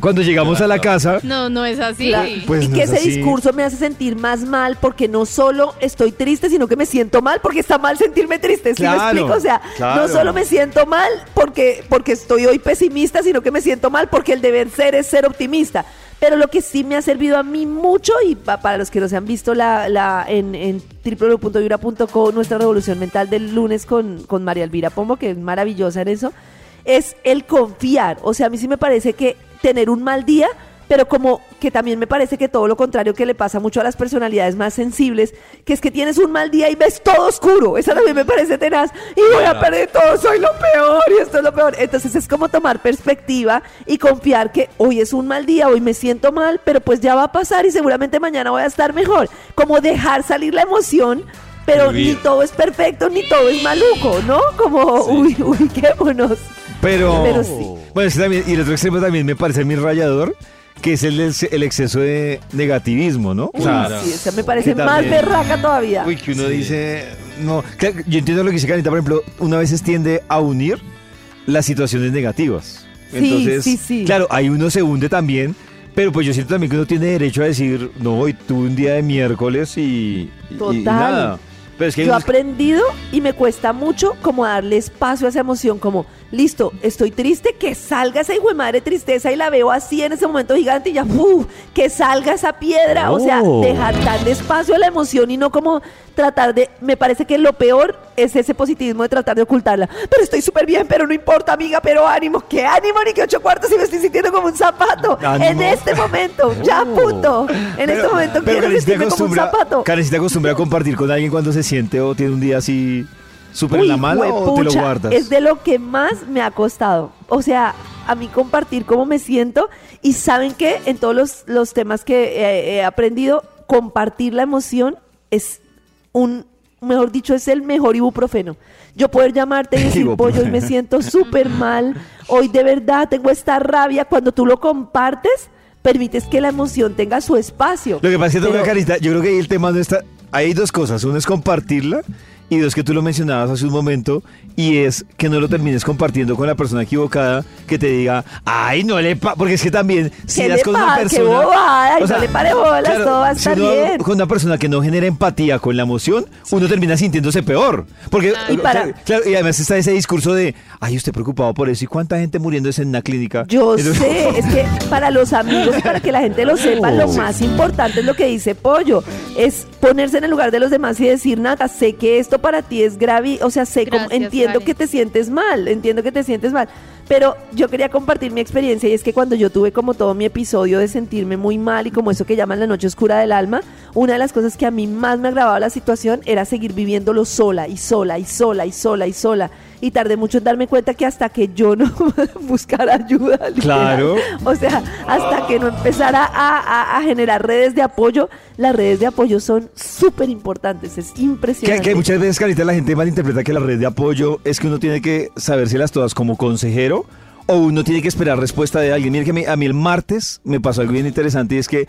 cuando llegamos a la casa, No, no es así. Pues y no que es ese así. discurso me hace sentir más mal porque no solo estoy triste, sino que me siento mal porque está mal sentirme triste. ¿Sí me Claro, explico? O sea, claro. no solo me siento mal porque, porque estoy hoy pesimista, sino que me siento mal porque el deber ser es ser optimista. Pero lo que sí me ha servido a mí mucho, y pa- para los que no se han visto la, la, en, en www.vibra.co, nuestra revolución mental del lunes con, con María Elvira Pombo, que es maravillosa en eso, es el confiar. O sea, a mí sí me parece que tener un mal día, pero como que también me parece que todo lo contrario que le pasa mucho a las personalidades más sensibles, que es que tienes un mal día y ves todo oscuro. Esa también me parece tenaz. Y voy a perder todo, soy lo peor y esto es lo peor. Entonces es como tomar perspectiva y confiar que hoy es un mal día, hoy me siento mal, pero pues ya va a pasar y seguramente mañana voy a estar mejor. Como dejar salir la emoción. Pero ni todo es perfecto, ni todo es maluco, ¿no? Como, uy, ubiquémonos. Pero, Pero sí. Bueno, es que también, y el otro extremo también me parece a mí rayador, que es el, el exceso de negativismo, ¿no? Uy, sí, esa me parece que más berraca todavía. Uy, que uno dice, no, claro, yo entiendo lo que dice Carita, por ejemplo, una vez tiende a unir las situaciones negativas. Sí, Entonces, sí, sí. claro, ahí uno se hunde también, pero pues yo siento también que uno tiene derecho a decir, no, hoy tuve un día de miércoles y, y- y Total. nada. Pero es que hay Yo he unos- aprendido y me cuesta mucho como darle espacio a esa emoción, como, listo, estoy triste, que salga esa hijo de madre tristeza y la veo así en ese momento gigante y ya, ¡uf! que salga esa piedra. O sea, dejar darle espacio a la emoción y no como tratar de, me parece que lo peor es ese positivismo de tratar de ocultarla. Pero estoy súper bien, pero no importa, amiga, pero ánimo, ¿qué ánimo ni que ocho cuartos si me estoy sintiendo como un zapato? Ánimo. En este momento, ya, punto. En este momento quiero Karen, ¿sí te sentirme como un zapato. Karen, ¿sí te acostumbra a compartir con alguien cuando se siente o tiene un día así súper en la mala o te lo guardas? Es de lo que más me ha costado. O sea, a mí compartir cómo me siento y saben que en todos los, los temas que he aprendido, compartir la emoción es un, mejor dicho, es el mejor ibuprofeno. Yo poder llamarte y decir, pollo, hoy me siento súper mal, hoy de verdad tengo esta rabia, cuando tú lo compartes, permites que la emoción tenga su espacio. Lo que pasa es que Pero- carita, yo creo que ahí el tema no está. Hay dos cosas. Uno es compartirla y dos que tú lo mencionabas hace un momento y es que no lo termines compartiendo con la persona equivocada que te diga, ay, no le pa porque es que también si ¿Qué das con una pasa? ¡Qué persona, bobada! Ay, no le pare bolas, todo va a si estar uno bien. con una persona que no genera empatía con la emoción, uno termina sintiéndose peor, porque Y para- claro, claro, y además está ese discurso de, ay, usted preocupado por eso y cuánta gente muriéndose en una clínica. Yo Entonces- sé, es que para los amigos y para que la gente lo sepa, lo Sí. más importante es lo que dice Pollo, es ponerse en el lugar de los demás y decir, nada, sé que esto para ti es grave, o sea, sé cómo, Gracias, entiendo Karen. que te sientes mal, entiendo que te sientes mal, pero yo quería compartir mi experiencia y es que cuando yo tuve como todo mi episodio de sentirme muy mal y como eso que llaman la noche oscura del alma, una de las cosas que a mí más me agravaba la situación era seguir viviéndolo sola y sola y sola y sola y sola. Y tardé mucho en darme cuenta que hasta que yo no buscara ayuda. literal, Claro. o sea, hasta que no empezara a, a- a generar redes de apoyo, las redes de apoyo son súper importantes, es impresionante. que muchas veces, Carita, la gente malinterpreta que la red de apoyo es que uno tiene que sabérselas todas como consejero o uno tiene que esperar respuesta de alguien. Mire que a mí, a mí el martes me pasó algo bien interesante y es que,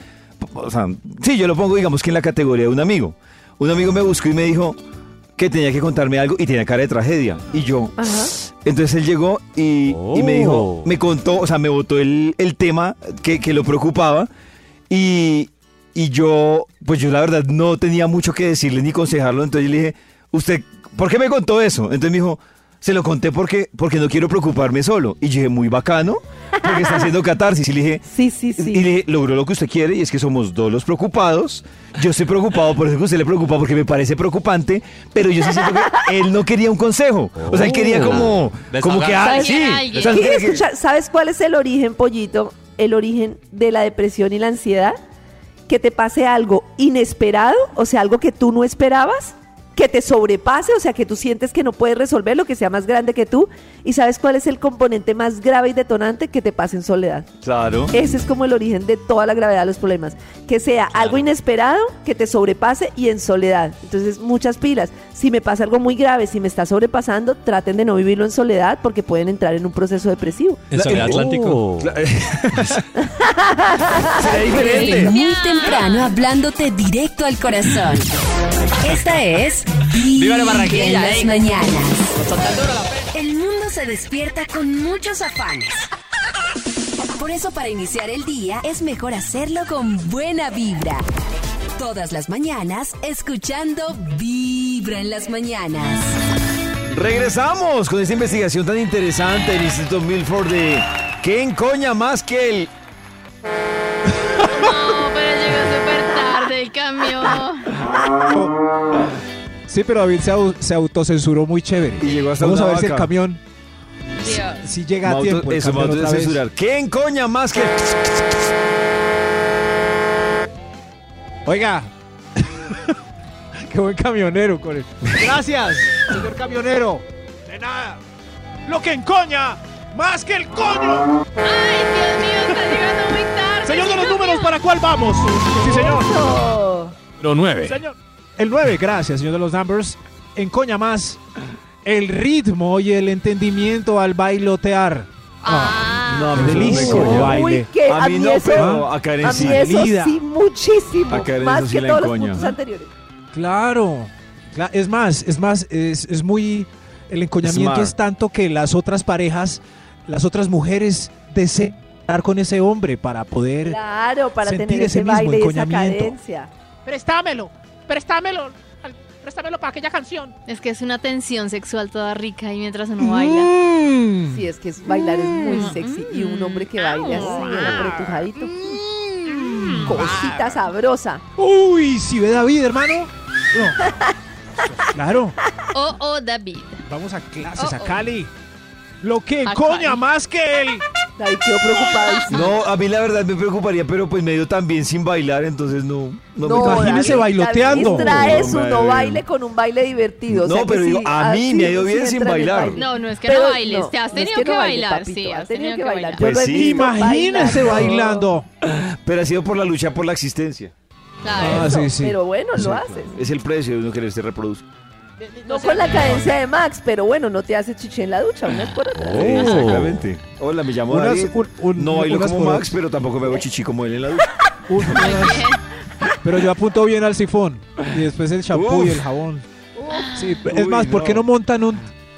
o sea, sí, yo lo pongo digamos que en la categoría de un amigo. Un amigo me buscó y me dijo que tenía que contarme algo y tenía cara de tragedia. Y yo, entonces él llegó y, y me dijo, me contó, o sea, me botó el, el tema que, que lo preocupaba y, y yo, pues yo la verdad no tenía mucho que decirle ni aconsejarlo, entonces yo le dije, ¿usted por qué me contó eso? Entonces me dijo, se lo conté porque, porque no quiero preocuparme solo. Y dije, muy bacano, porque está haciendo catarsis. Y le dije, sí, sí, sí. Y le dije, logró lo que usted quiere y es que somos dos los preocupados. Yo estoy preocupado por eso que usted le preocupa porque me parece preocupante, pero yo sí siento que él no quería un consejo. O sea, él quería como, como que, ah, sí. Sí, O sea, escucha, ¿Sabes cuál es el origen, pollito? El origen de la depresión y la ansiedad. Que te pase algo inesperado, o sea, algo que tú no esperabas, que te sobrepase, o sea, que tú sientes que no puedes resolver lo que sea más grande que tú. ¿Y sabes cuál es el componente más grave y detonante? Que te pase en soledad. Claro. Ese es como el origen de toda la gravedad de los problemas. Que sea algo inesperado, que te sobrepase y en soledad. Entonces, muchas pilas. Si me pasa algo muy grave, si me está sobrepasando, traten de no vivirlo en soledad porque pueden entrar en un proceso depresivo. En Soledad Atlántico. Desde muy temprano hablándote directo al corazón. Esta es ¡Viva la Barranquilla, en las ey! mañanas. El mundo se despierta con muchos afanes. Por eso para iniciar el día es mejor hacerlo con buena vibra. Todas las mañanas escuchando Vibra en las mañanas. Regresamos con esta investigación tan interesante del Instituto Milford de ¿Qué encoña más que el Sí, pero David se, au- se autocensuró muy chévere. Y llegó hasta Vamos a una ver si el vaca. camión si llega a tiempo. el eso me camión otra vez. censurar. ¿Qué encoña más que.? Oiga. Qué buen camionero con él. Gracias, señor camionero. De nada. Lo que encoña más que el coño. Ay, Dios mío, está llegando muy tarde. Señor de los números. ¿para cuál vamos? Sí, señor. No. Número 9. Señor. El 9, gracias, señor de los numbers. Encoña más el ritmo y el entendimiento al bailotear. Ah, No, Qué a mí eso no me delicia, encoña. baile. Uy, que A a, mí mí no, eso, pero a Karen a sí. mí eso sí muchísimo, A Karen más eso sí que la todos los encoña. puntos anteriores. Claro. Cla- Es más, es más, es, es muy... El encoñamiento Smart. es tanto que las otras parejas, las otras mujeres desean estar con ese hombre para poder... Claro, para sentir tener ese ese mismo baile y esa encoñamiento. cadencia. Préstamelo, préstamelo, préstamelo para aquella canción. Es que es una tensión sexual toda rica y mientras uno baila. Mm. Sí, es que es, bailar es muy Mm. sexy. Y un hombre que baila así, bien apretujadito. Cosita sabrosa. Uy, si ve David, hermano. No. Claro. Oh, oh, David. Vamos a clases Oh, a oh. Cali. Lo que A encoña Cali. más que él. David quedó preocupadísimo. No, a mí la verdad me preocuparía, pero pues medio también sin bailar, entonces no. No, No, me Imagínese bailoteando. David trae No, su no baile con un baile divertido. o No, sea que pero digo, sí, a mí me ha ido bien sin bailar. No, no es que Pero no bailes, no, te has no es tenido que que, bailar, papito, sí, has tenido que bailar. Pues sí. Imagínese bailando. Pero ha sido por la lucha por la existencia. Claro. Ah, sí, sí. Pero bueno, lo haces. Es el precio de uno querer se reproduce. No con la cadencia de Max, pero bueno, no te hace chiche en la ducha, una es por otra. Oh. Exactamente. Hola, me llamo Unas- David. un- un- no bailo como por Max, pero tampoco me hago chichi como él en la ducha. Pero yo apunto bien al sifón. Y después el champú y el jabón. Sí, es Uy, más, ¿por qué no. no montan un,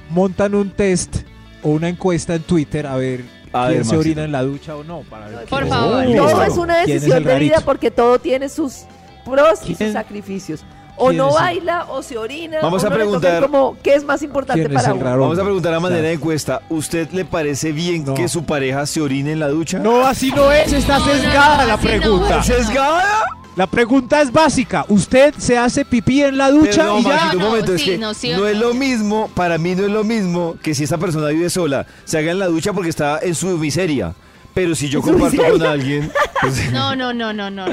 montan un test o una encuesta en Twitter a ver A quién ver, se orina en la ducha o no? Para ver Por quién favor. Todo es- una decisión de vida porque todo tiene sus pros y ¿Quién- sus sacrificios. O no es baila, o se orina, Vamos o a no preguntar- como qué es más importante ¿Quién es para uno. raro? Vamos a preguntar a manera de encuesta. ¿Usted le parece bien No. que su pareja se orine en la ducha? No, así no es, está sesgada no, la pregunta. ¿Sesgada? La pregunta es básica. ¿Usted se hace pipí en la ducha Pero no, y ya? Maxito, un No, momento, no, es sí, que no, sí, no o es lo mismo, para mí no es lo mismo que si esta persona vive sola, se haga en la ducha porque está en su miseria. Pero si yo ¿En su comparto miseria? con alguien, pues, No, no, no, no, no.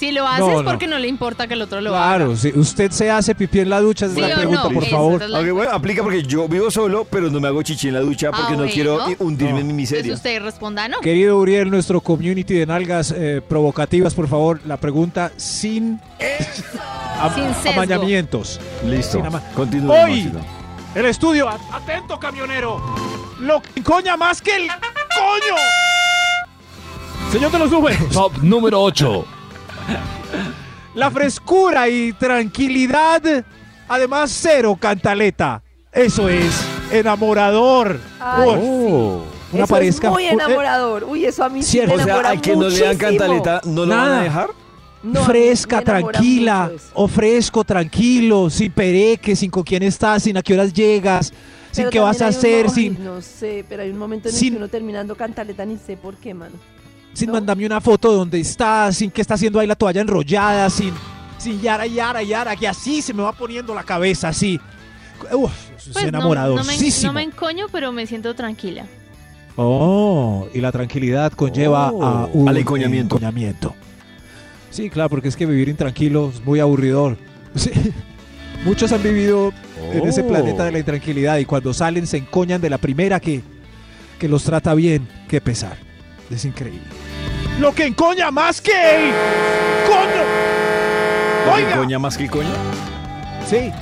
No. Si lo haces No, no. porque no le importa que el otro lo haga. Claro, si usted se hace pipí en la ducha, es ¿Sí la pregunta, no? por favor. la- bueno, aplica porque yo vivo solo, pero no me hago chichi en la ducha porque Ah, no bueno. quiero hundirme No. en mi Entonces miseria. usted responda, ¿no? Querido Uriel, nuestro community de nalgas eh, provocativas, por favor, la pregunta sin, am- Sin amañamientos. Listo. Sin ama- Continúe, Hoy, el estudio, atento camionero, lo que coña más que el coño. Señor de los números, Top número 8. La frescura y tranquilidad, además cero cantaleta. Eso es enamorador. Ay, Oh. una eso pareja- es muy eh, enamorador. Uy, eso a mí sí me O sea, enamora al que no le dan cantaleta, ¿no lo van a dejar? No, a fresca, enamora tranquila, o fresco, tranquilo, sin pereque, sin con quién estás, sin a qué horas llegas, sin Pero qué vas a un hacer, sin, Ay, No sé, pero hay un momento en el sin- que uno terminando cantaleta ni sé por qué, mano. Sin ¿no? mandarme una foto de donde estás, sin que está haciendo ahí la toalla enrollada, sin, sin yara, yara, yara, que así se me va poniendo la cabeza, así. Uf, eso es Pues no, no, me, enamoradorcísimo. no me encoño, pero me siento tranquila. Oh, y la tranquilidad conlleva Oh, a un al encoñamiento. encoñamiento. Sí, claro, porque es que vivir intranquilo es muy aburridor. Sí. Muchos han vivido en ese Oh. planeta de la intranquilidad y cuando salen se encoñan de la primera que, que los trata bien. Qué pesar. Es increíble. Lo que encoña más que el coño. ¿Lo que Oiga. coña más que coña? Sí,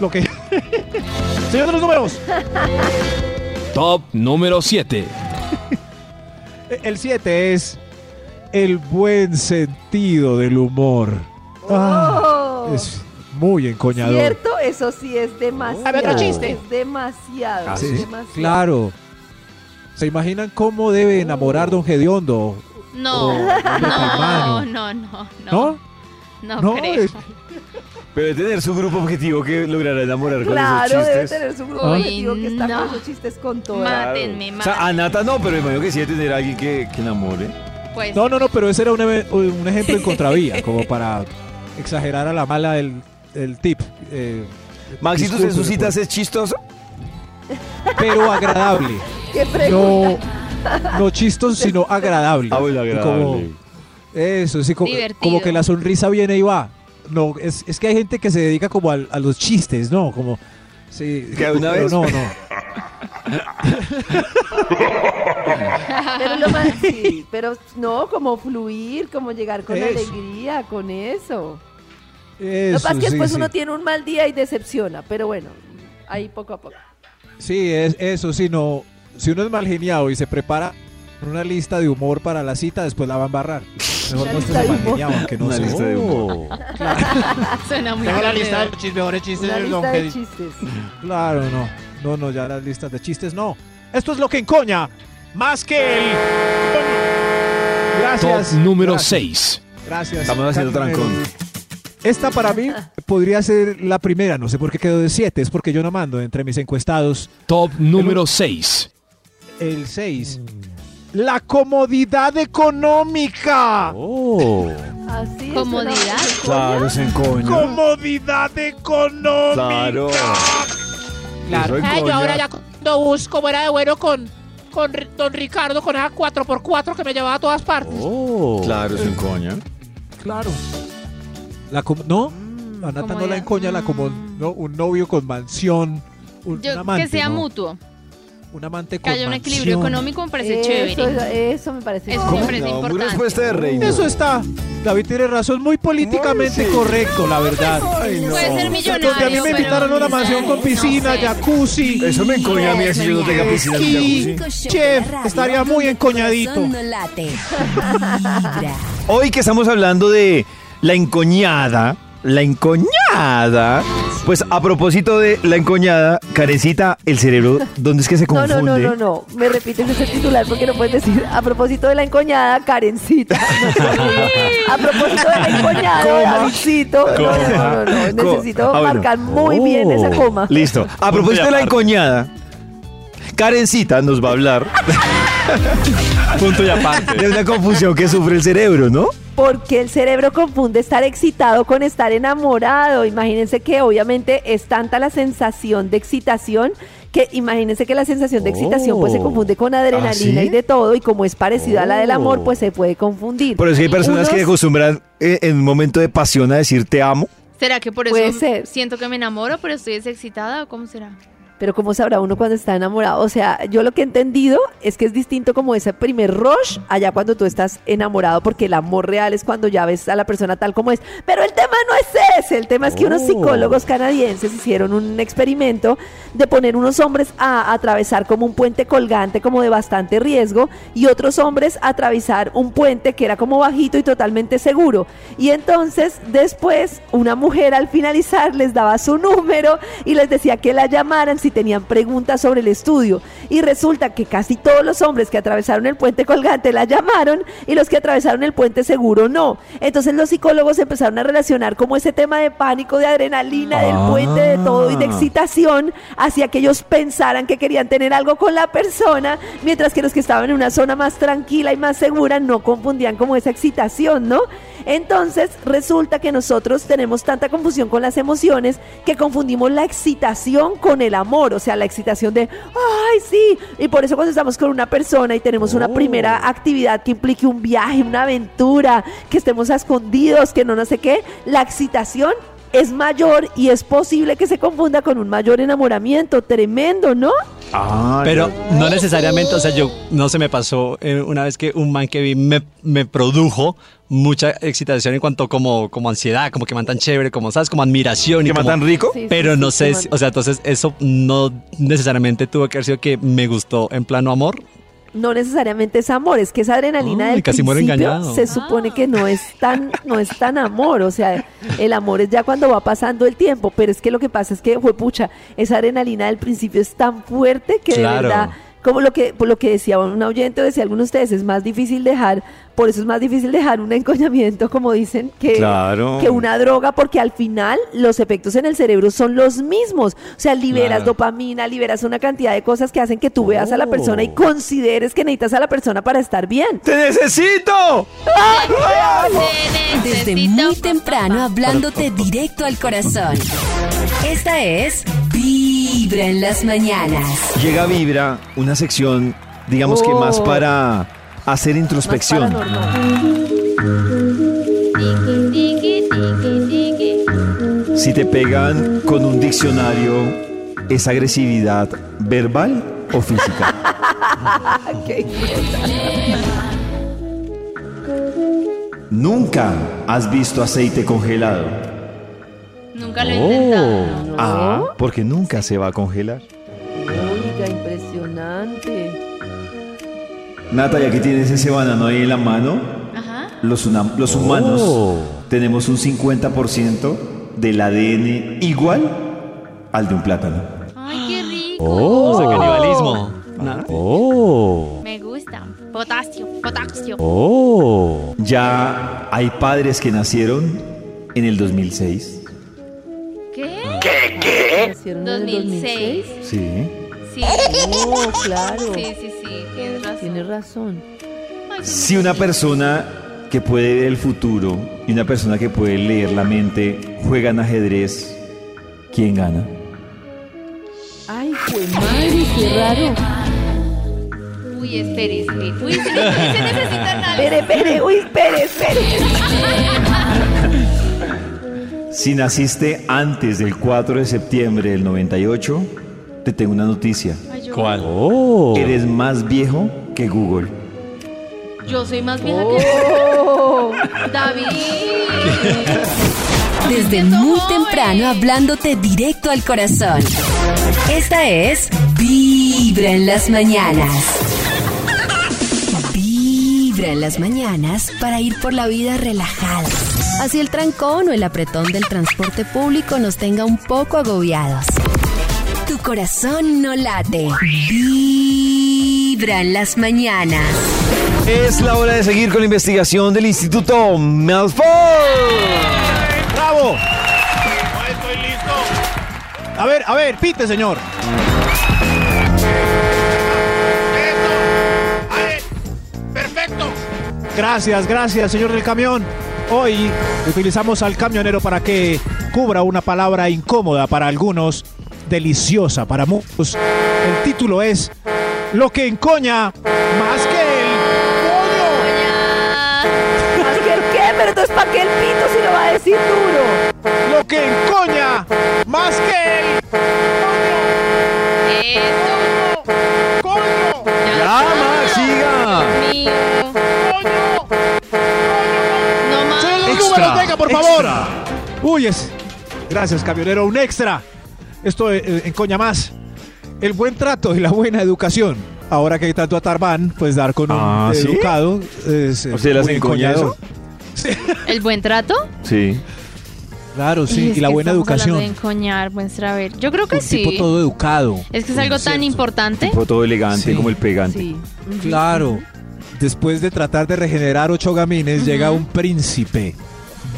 lo que... Señor de los números. Top número 7. El 7 es el buen sentido del humor. Ah, Oh. es muy encoñador. ¿Cierto? Eso sí es demasiado. A ver, otro chiste. Es demasiado. Ah, es sí, demasiado. Claro. ¿Se imaginan cómo debe enamorar Don Gediondo? No, no, no, no, no. ¿No? No, No, creo. es- Pero debe tener su grupo objetivo que logrará enamorar con Claro, esos debe chistes. tener su grupo Ah. objetivo que está no. con esos chistes con todas. Mátenme, O sea, a mátenme. Nata no, pero me imagino que sí debe tener a alguien que, que enamore. Pues, No, no, no, pero ese era un, un ejemplo en contravía, como para exagerar a la mala el, el tip. eh, Maxito, ¿en sus citas es chistoso? Pero agradable. ¿Qué No, pregunta? no chistoso, sino agradable. Ah, bueno, Y agradable. como- eso, sí, como, que la sonrisa viene y va. No, es, es que hay gente que se dedica como a, los chistes, ¿no? Como, sí, ¿Que una pero vez? no, no. Pero lo más, sí, pero no, como fluir, como llegar con Eso. alegría, con eso. lo que Eso, pasa es que sí, después sí. uno tiene un mal día y decepciona, pero bueno, ahí poco a poco. Sí, es eso, sí, no. Si uno es mal geniado y se prepara una lista de humor para la cita, después la va a embarrar. Mejor no estés de mal geniado, aunque no Una sé. lista de humor. Suena muy Tengo la lista de los mejores chistes Una lista de chistes. Claro, no. No, no, ya las listas de chistes no. Esto es lo que encoña. Más que el. Gracias. Top número gracias, 6. Gracias. Estamos haciendo trancón. Esta para mí podría ser la primera. No sé por qué quedó de 7. Es porque yo no mando entre mis encuestados Top número 6. el 6. La comodidad económica. Oh. Así es, Comodidad. una- Claro, se encoña. Comodidad económica. Claro. Claro. Ay, yo ahora ya cuando busco como era de bueno con, con Don Ricardo, con esa 4x4 que me llevaba a todas partes. Oh. Claro, se encoña. Claro. La com- no, Mm, a Nata no comodidad. la encoña la como no, un novio con mansión. Un, un Yo, amante, que sea ¿no? mutuo. Un amante Que con haya un equilibrio económico me parece Eso, chévere. eso me parece. Eso siempre es No, muy importante. respuesta de reina. Eso está. David tiene razón, muy políticamente Muy, sí. correcto, la verdad. Ay, no. Puede ser millonario. Donde a mí me invitaron a una no mansión con piscina, no sé. jacuzzi. Eso me encoña a mí así yo no tenga piscina Esquí. jacuzzi. Chef, estaría muy encoñadito. No. Hoy que estamos hablando de la encoñada, la encoñada, pues a propósito de la encoñada, carecita, el cerebro, ¿dónde es que se No, confunde? no, no, no, no. Me repites ese titular porque no puedes decir a propósito de la encoñada, Karencita. No, a propósito de la encoñada. Davidcito. No, no, no, no, no. Necesito Ah, bueno. marcar muy bien esa Oh, coma. Listo. A propósito de la encoñada, Karencita nos va a hablar Punto y aparte. de una confusión que sufre el cerebro, ¿no? Porque el cerebro confunde estar excitado con estar enamorado. Imagínense que obviamente es tanta la sensación de excitación que imagínense que la sensación de excitación pues se Oh. confunde con adrenalina ¿Ah, sí? y de todo y como es parecida a la del amor Oh. pues se puede confundir. Pero es que hay personas que acostumbran eh, en un momento de pasión a decir te amo. ¿Será que por eso siento que me enamoro, pero estoy excitada o cómo será? Pero ¿cómo sabrá uno cuando está enamorado? O sea, yo lo que he entendido es que es distinto como ese primer rush allá cuando tú estás enamorado, porque el amor real es cuando ya ves a la persona tal como es. Pero el tema no es ese, el tema es que unos Oh. psicólogos canadienses hicieron un experimento de poner unos hombres a atravesar como un puente colgante como de bastante riesgo y otros hombres a atravesar un puente que era como bajito y totalmente seguro. Y entonces después una mujer al finalizar les daba su número y les decía que la llamaran si tenían preguntas sobre el estudio. Y resulta que casi todos los hombres que atravesaron el puente colgante la llamaron y los que atravesaron el puente seguro no. Entonces los psicólogos empezaron a relacionar como ese tema de pánico, de adrenalina, del puente, de todo y de Ah. excitación hacía que ellos pensaran que querían tener algo con la persona, mientras que los que estaban en una zona más tranquila y más segura no confundían como esa excitación, ¿no? Entonces resulta que nosotros tenemos tanta confusión con las emociones que confundimos la excitación con el amor, o sea, la excitación de, ay, sí, y por eso cuando estamos con una persona y tenemos una primera actividad que implique un viaje, una aventura, que estemos a escondidos, que no no sé qué, la excitación es mayor y es posible que se confunda con un mayor enamoramiento, tremendo, ¿no? Ah, Pero no necesariamente, o sea, yo no se me pasó eh, una vez que un man que vi me, me produjo mucha excitación en cuanto como, como ansiedad, como que man tan chévere, como, ¿sabes? Como admiración. y ¿Que man como- tan rico? Sí, Pero sí, no sí, sé, man. si- o sea, entonces eso no necesariamente tuvo que haber sido que me gustó en plano amor. no necesariamente es amor, es que esa adrenalina Ay, del casi principio engañado. se supone que no es tan no es tan amor, o sea, el amor es ya cuando va pasando el tiempo, pero es que lo que pasa es que pucha, esa adrenalina del principio es tan fuerte que Claro. de verdad como lo que por lo que decía un oyente o decía alguno de ustedes es más difícil dejar por eso es más difícil dejar un encoñamiento como dicen que Claro. que una droga porque al final los efectos en el cerebro son los mismos o sea liberas Claro. dopamina liberas una cantidad de cosas que hacen que tú veas a la persona y consideres que necesitas a la persona para estar bien ¡Te necesito! Desde Desde muy temprano hablándote directo al corazón. Esta es Vibra en las mañanas. Llega Vibra, una sección, digamos que más Oh. para hacer introspección. Si te pegan con un diccionario, ¿es agresividad verbal o física? Nunca has visto aceite congelado. Nunca lo he intentado. Ah, porque nunca se va a congelar. Oiga, impresionante. Nata, y aquí tienes ese banano ahí en la mano. Ajá. Los, una- los humanos Oh. tenemos un 50% del ADN igual al de un plátano. Ay, qué rico. O sea, canibalismo. Oh. Me gusta. Potasio, potasio. Oh. Ya hay padres que nacieron en el 2006. ¿Qué? ¿Nacieron en el 2006. Sí. Sí. Oh, claro. Sí, sí, sí. Tienes razón. Tienes razón. Si una persona que puede ver el futuro y una persona que puede leer la mente juegan ajedrez, ¿quién gana? Ay, pues madre, qué raro. Uy, espere, espere. Uy, se necesita análisis. Espere, espere, uy, espere, espere. Si naciste antes del 4 de septiembre del 98, te tengo una noticia. ¿Cuál? Oh. Eres más viejo que Google. Yo soy más vieja Oh, que David. Desde muy temprano hablándote directo al corazón. Esta es Vibra en las mañanas. Vibra en las mañanas para ir por la vida relajados. Así el trancón o el apretón del transporte público nos tenga un poco agobiados. Tu corazón no late. Vibra en las mañanas. Es la hora de seguir con la investigación del Instituto Melford. ¡Bravo! estoy listo. A ver, a ver, pite, señor. Gracias, gracias, señor del camión. Hoy utilizamos al camionero para que cubra una palabra incómoda para algunos, deliciosa para muchos. El título es Lo que encoña más que el coño. ¿Más que el qué? Pero entonces, ¿para qué el pito si lo va a decir duro? Lo que encoña más que el Eso. coño. ¡Ya, Max, siga! Mío. Más. Números, venga, por favor. extra. Uy, es. Gracias, camionero. Un extra. Esto eh, encoña más. El buen trato y la buena educación. Ahora que hay tanto atarbán, pues dar con un Ah, ¿sí? educado es eh, ¿Usted las un encoña encoñador. ¿El buen trato? Sí. Claro, sí. Es y la que buena educación. De encoñar, muestra a ver. Yo creo que Un sí. tipo todo educado. Es que es algo tan importante. Tipo todo elegante Sí. como el pegante. Sí. Claro. Después de tratar de regenerar ocho gamines, llega un príncipe.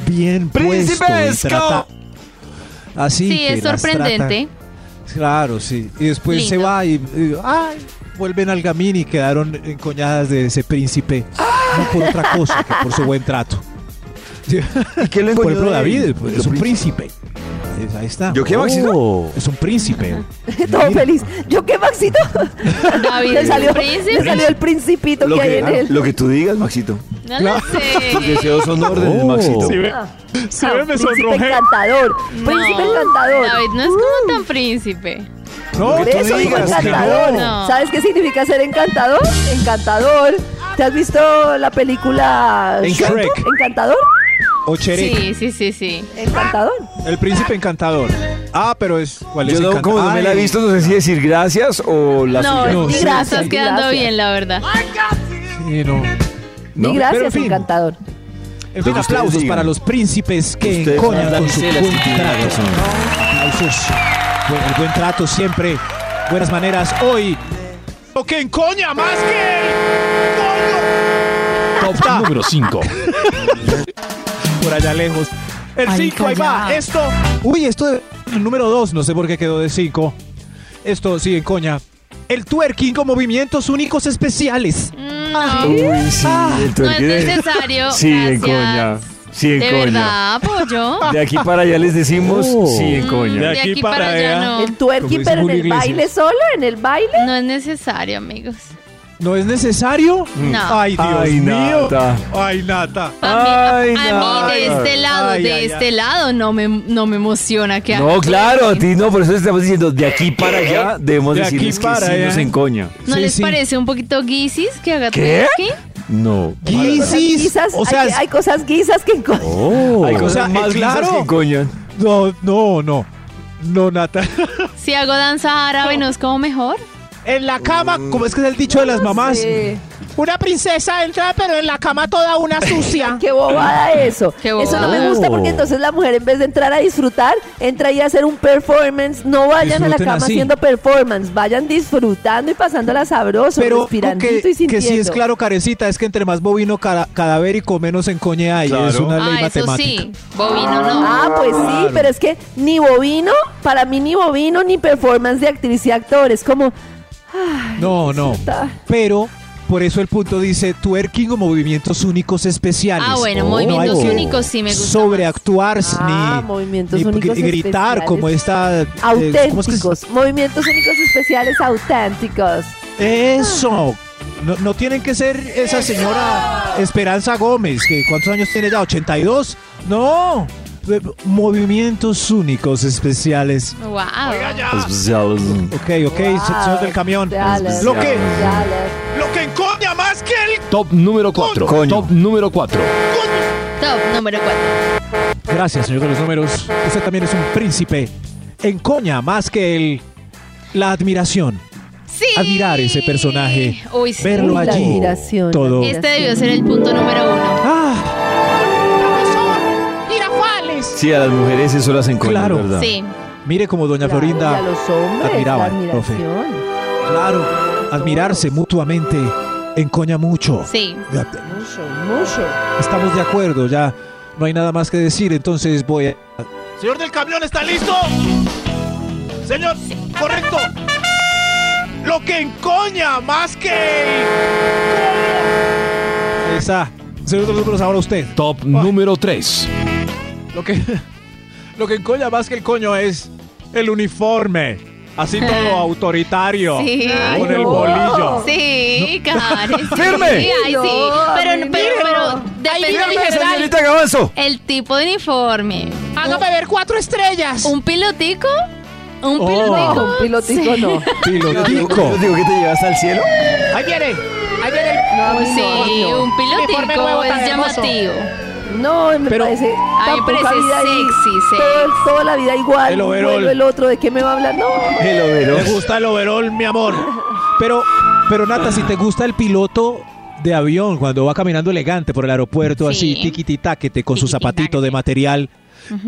Bien puesto. y trata- Así Sí, que es las sorprendente. trata- Claro, sí. Y después se va y, y- ay, vuelven al gamín y quedaron encoñadas de ese príncipe. No por otra cosa que por su buen trato. ¿Y qué lo Por ejemplo? David pues, es un príncipe. Es- ahí está. ¿Yo qué, Maxito? Oh, es un príncipe. Todo feliz. ¿Yo qué, Maxito? David le, salió, le el principito Lo que hay que, en él. lo que tú digas, Maxito. No lo Tus sé. deseos son órdenes, Oh. Maxito. Sí, ve- Ah, ah, ve, me príncipe sonrojé. encantador. Príncipe encantador. David no es como tan príncipe. No, Por eso digo encantador. no. ¿Sabes qué significa ser encantador? Encantador. ¿Te has visto la película Shrek. ¿Encantador? O Cherek, Sí, sí, sí, sí. Encantador. el príncipe encantador. Ah, pero es. ¿Cuál Yo es no, encanta- como no me la he visto, no sé si decir gracias o la No, suya. No, ni sí, gracias, sí, estás quedando gracias. bien, la verdad. sí, no. ¿No? Y gracias, Pero en fin. encantador. En fin, aplausos digan. para los príncipes que encoñan con su buen trato. Aplausos. Buen- el buen trato siempre. Buenas maneras. Hoy. Lo que encoña más que el Top número 5. Por allá lejos. El Ay, 5, ahí va. Esto. Uy, esto de- el número 2. No sé por qué quedó de 5. Esto sí, encoña. El twerking con movimientos únicos especiales. Mm, No, Uy, sí, el no es twerking de- necesario. Sí, gracias. encoña. Sí, en ¿De coña. verdad, pollo? De aquí para allá les decimos Oh. sí en coña. De aquí para allá no. El twerking, pero en el Iglesias. baile solo, en el baile. No es necesario, amigos. ¿No es necesario? No. Ay, Dios Ay, mío. Nata. Ay, Nata. A mí, Ay, a mí de este lado, Ay, de ay, este ay. lado, no me, no me emociona que No, claro, a ti no, por eso estamos diciendo de aquí para allá debemos De aquí decirles que para sí allá. nos encoña. ¿No Sí, les sí. parece un poquito guisis que haga ¿Qué? No. Guisas, O sea, hay, hay cosas guisas que enco- Oh. Hay cosas sea, más claro. claro. que encoñan. No, no, no. No, Nata. Si hago danza árabe, ¿no es como mejor? En la cama, como es que es el dicho de las mamás. Sí. Una princesa entra, pero en la cama toda una sucia. Qué bobada eso. Qué Eso no me bobada. gusta porque entonces la mujer en vez de entrar a disfrutar, entra ahí a hacer un performance. No vayan a la cama así. haciendo performance, vayan disfrutando y pasándola sabroso, Pero respirandito que, y sintiendo. que sí es claro, Carecita, es que entre más bovino cara- cadavérico, menos encoñe hay. Claro. Es una ley Ah, eso matemática. sí. Bovino no. Ah, pues sí, Claro. pero es que ni bovino, para mí ni bovino ni performance de actriz y actor. Es como, No, no. está- Pero por eso el punto dice twerking o movimientos únicos especiales. Ah, bueno, Oh, movimientos no únicos sí me gustan Sobreactuar Ah, ni, movimientos ni únicos gr- gritar especiales. como esta. eh, ¿cómo es que es? auténticos, movimientos únicos especiales auténticos. Eso. No, no tienen que ser esa señora Esperanza Gómez, que ¿cuántos años tiene ya? ¿82? No. Movimientos únicos especiales. Wow. Especiales. Ok, ok, se- señor del camión. Lo que, lo que encoña más que el... Top número 4. Coño. Top número 4. Top número 4. Gracias, señor de los números. Usted también es un príncipe. Encoña más que el... La admiración. Sí. Admirar ese personaje. Uy, sí. Verlo Uy, allí. admiración, Todo. la Este debió ser el punto número uno. Ah, Sí, a las mujeres eso las encoña, Claro. ¿verdad? Sí. mire como doña Claro, Florinda y a los hombres, admiraba, la profe. Claro, admirarse mutuamente encoña mucho. Sí. Ya- Mucho, mucho. Estamos de acuerdo, ya no hay nada más que decir, entonces voy a... Señor del camión, ¿está listo? Señor, correcto. Lo que encoña más que... Esa. Señor de los números, ahora usted. Top número 3. Lo que, lo que encoña más que el coño es el uniforme. Así todo autoritario. Sí. Con Ay, el no. bolillo. Sí, Karen. sí. ¡Firme! Sí, ay, sí. No, Pero, pero, pero depende viene del general. Señorita Gavanzo. el tipo de uniforme. Hágame ver cuatro estrellas. ¿Un pilotico? ¿Un Oh. pilotico? No, un pilotico Sí. no. Pilotico. Digo que te llevas al cielo. Ahí viene. Ahí viene el... No, a mí Sí, no. un Uniforme pilotico nuevo tan es hermoso. llamativo. No, me Pero- parece. A mí me tan poca parece vida ahí, sexy, sexy. todo- toda la vida igual. El overol. el otro, ¿de qué me va a hablar? No. El Me overol. gusta el overol, mi amor. Pero, pero Nata, si te gusta el piloto de avión cuando va caminando elegante por el aeropuerto, Sí. así tiquititáquete con su zapatito de material.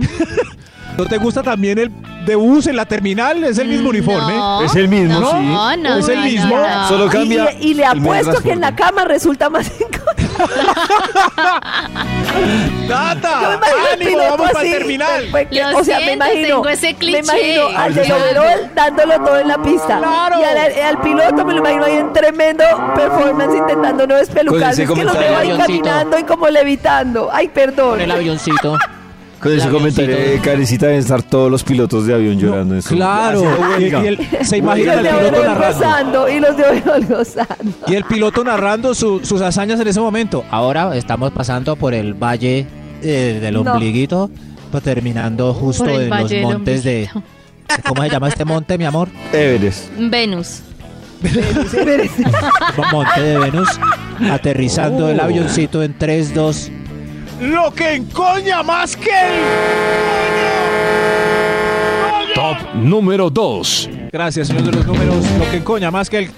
¿No te gusta también el de bus en la terminal? Es el mismo uniforme. No, Es el mismo, no, sí. No, Es el no, mismo. no, no. Solo cambia. y- y le el medio de apuesto que en la transporte. cama resulta más me el ¡Ánimo! ¡Vamos para el terminal! pues, que- Lo o sea, me siento, imagino, tengo ese cliché. me imagino al overall dándolo todo en la pista. Claro. Y al, al piloto me lo imagino ahí en tremendo performance intentando no despelucarse. Es que lo veo ahí caminando y como levitando. Ay, perdón. Con el avioncito. Con ese El comentario de. Carecita deben estar todos los pilotos de avión llorando. en su- Claro. Y, y él se imagina el de piloto narrando. gozando. Y los de overall gozando. Y el piloto narrando su- sus hazañas en ese momento. Ahora estamos pasando por el valle eh, del No. ombliguito, pues, terminando justo el en los montes de... ¿Cómo se llama este monte, mi amor? Everest. Venus. Monte de Venus. Aterrizando el avioncito en 3, 2... Lo que encoña más que el... Top número 2. Gracias, señor de los números. Lo que encoña más que el...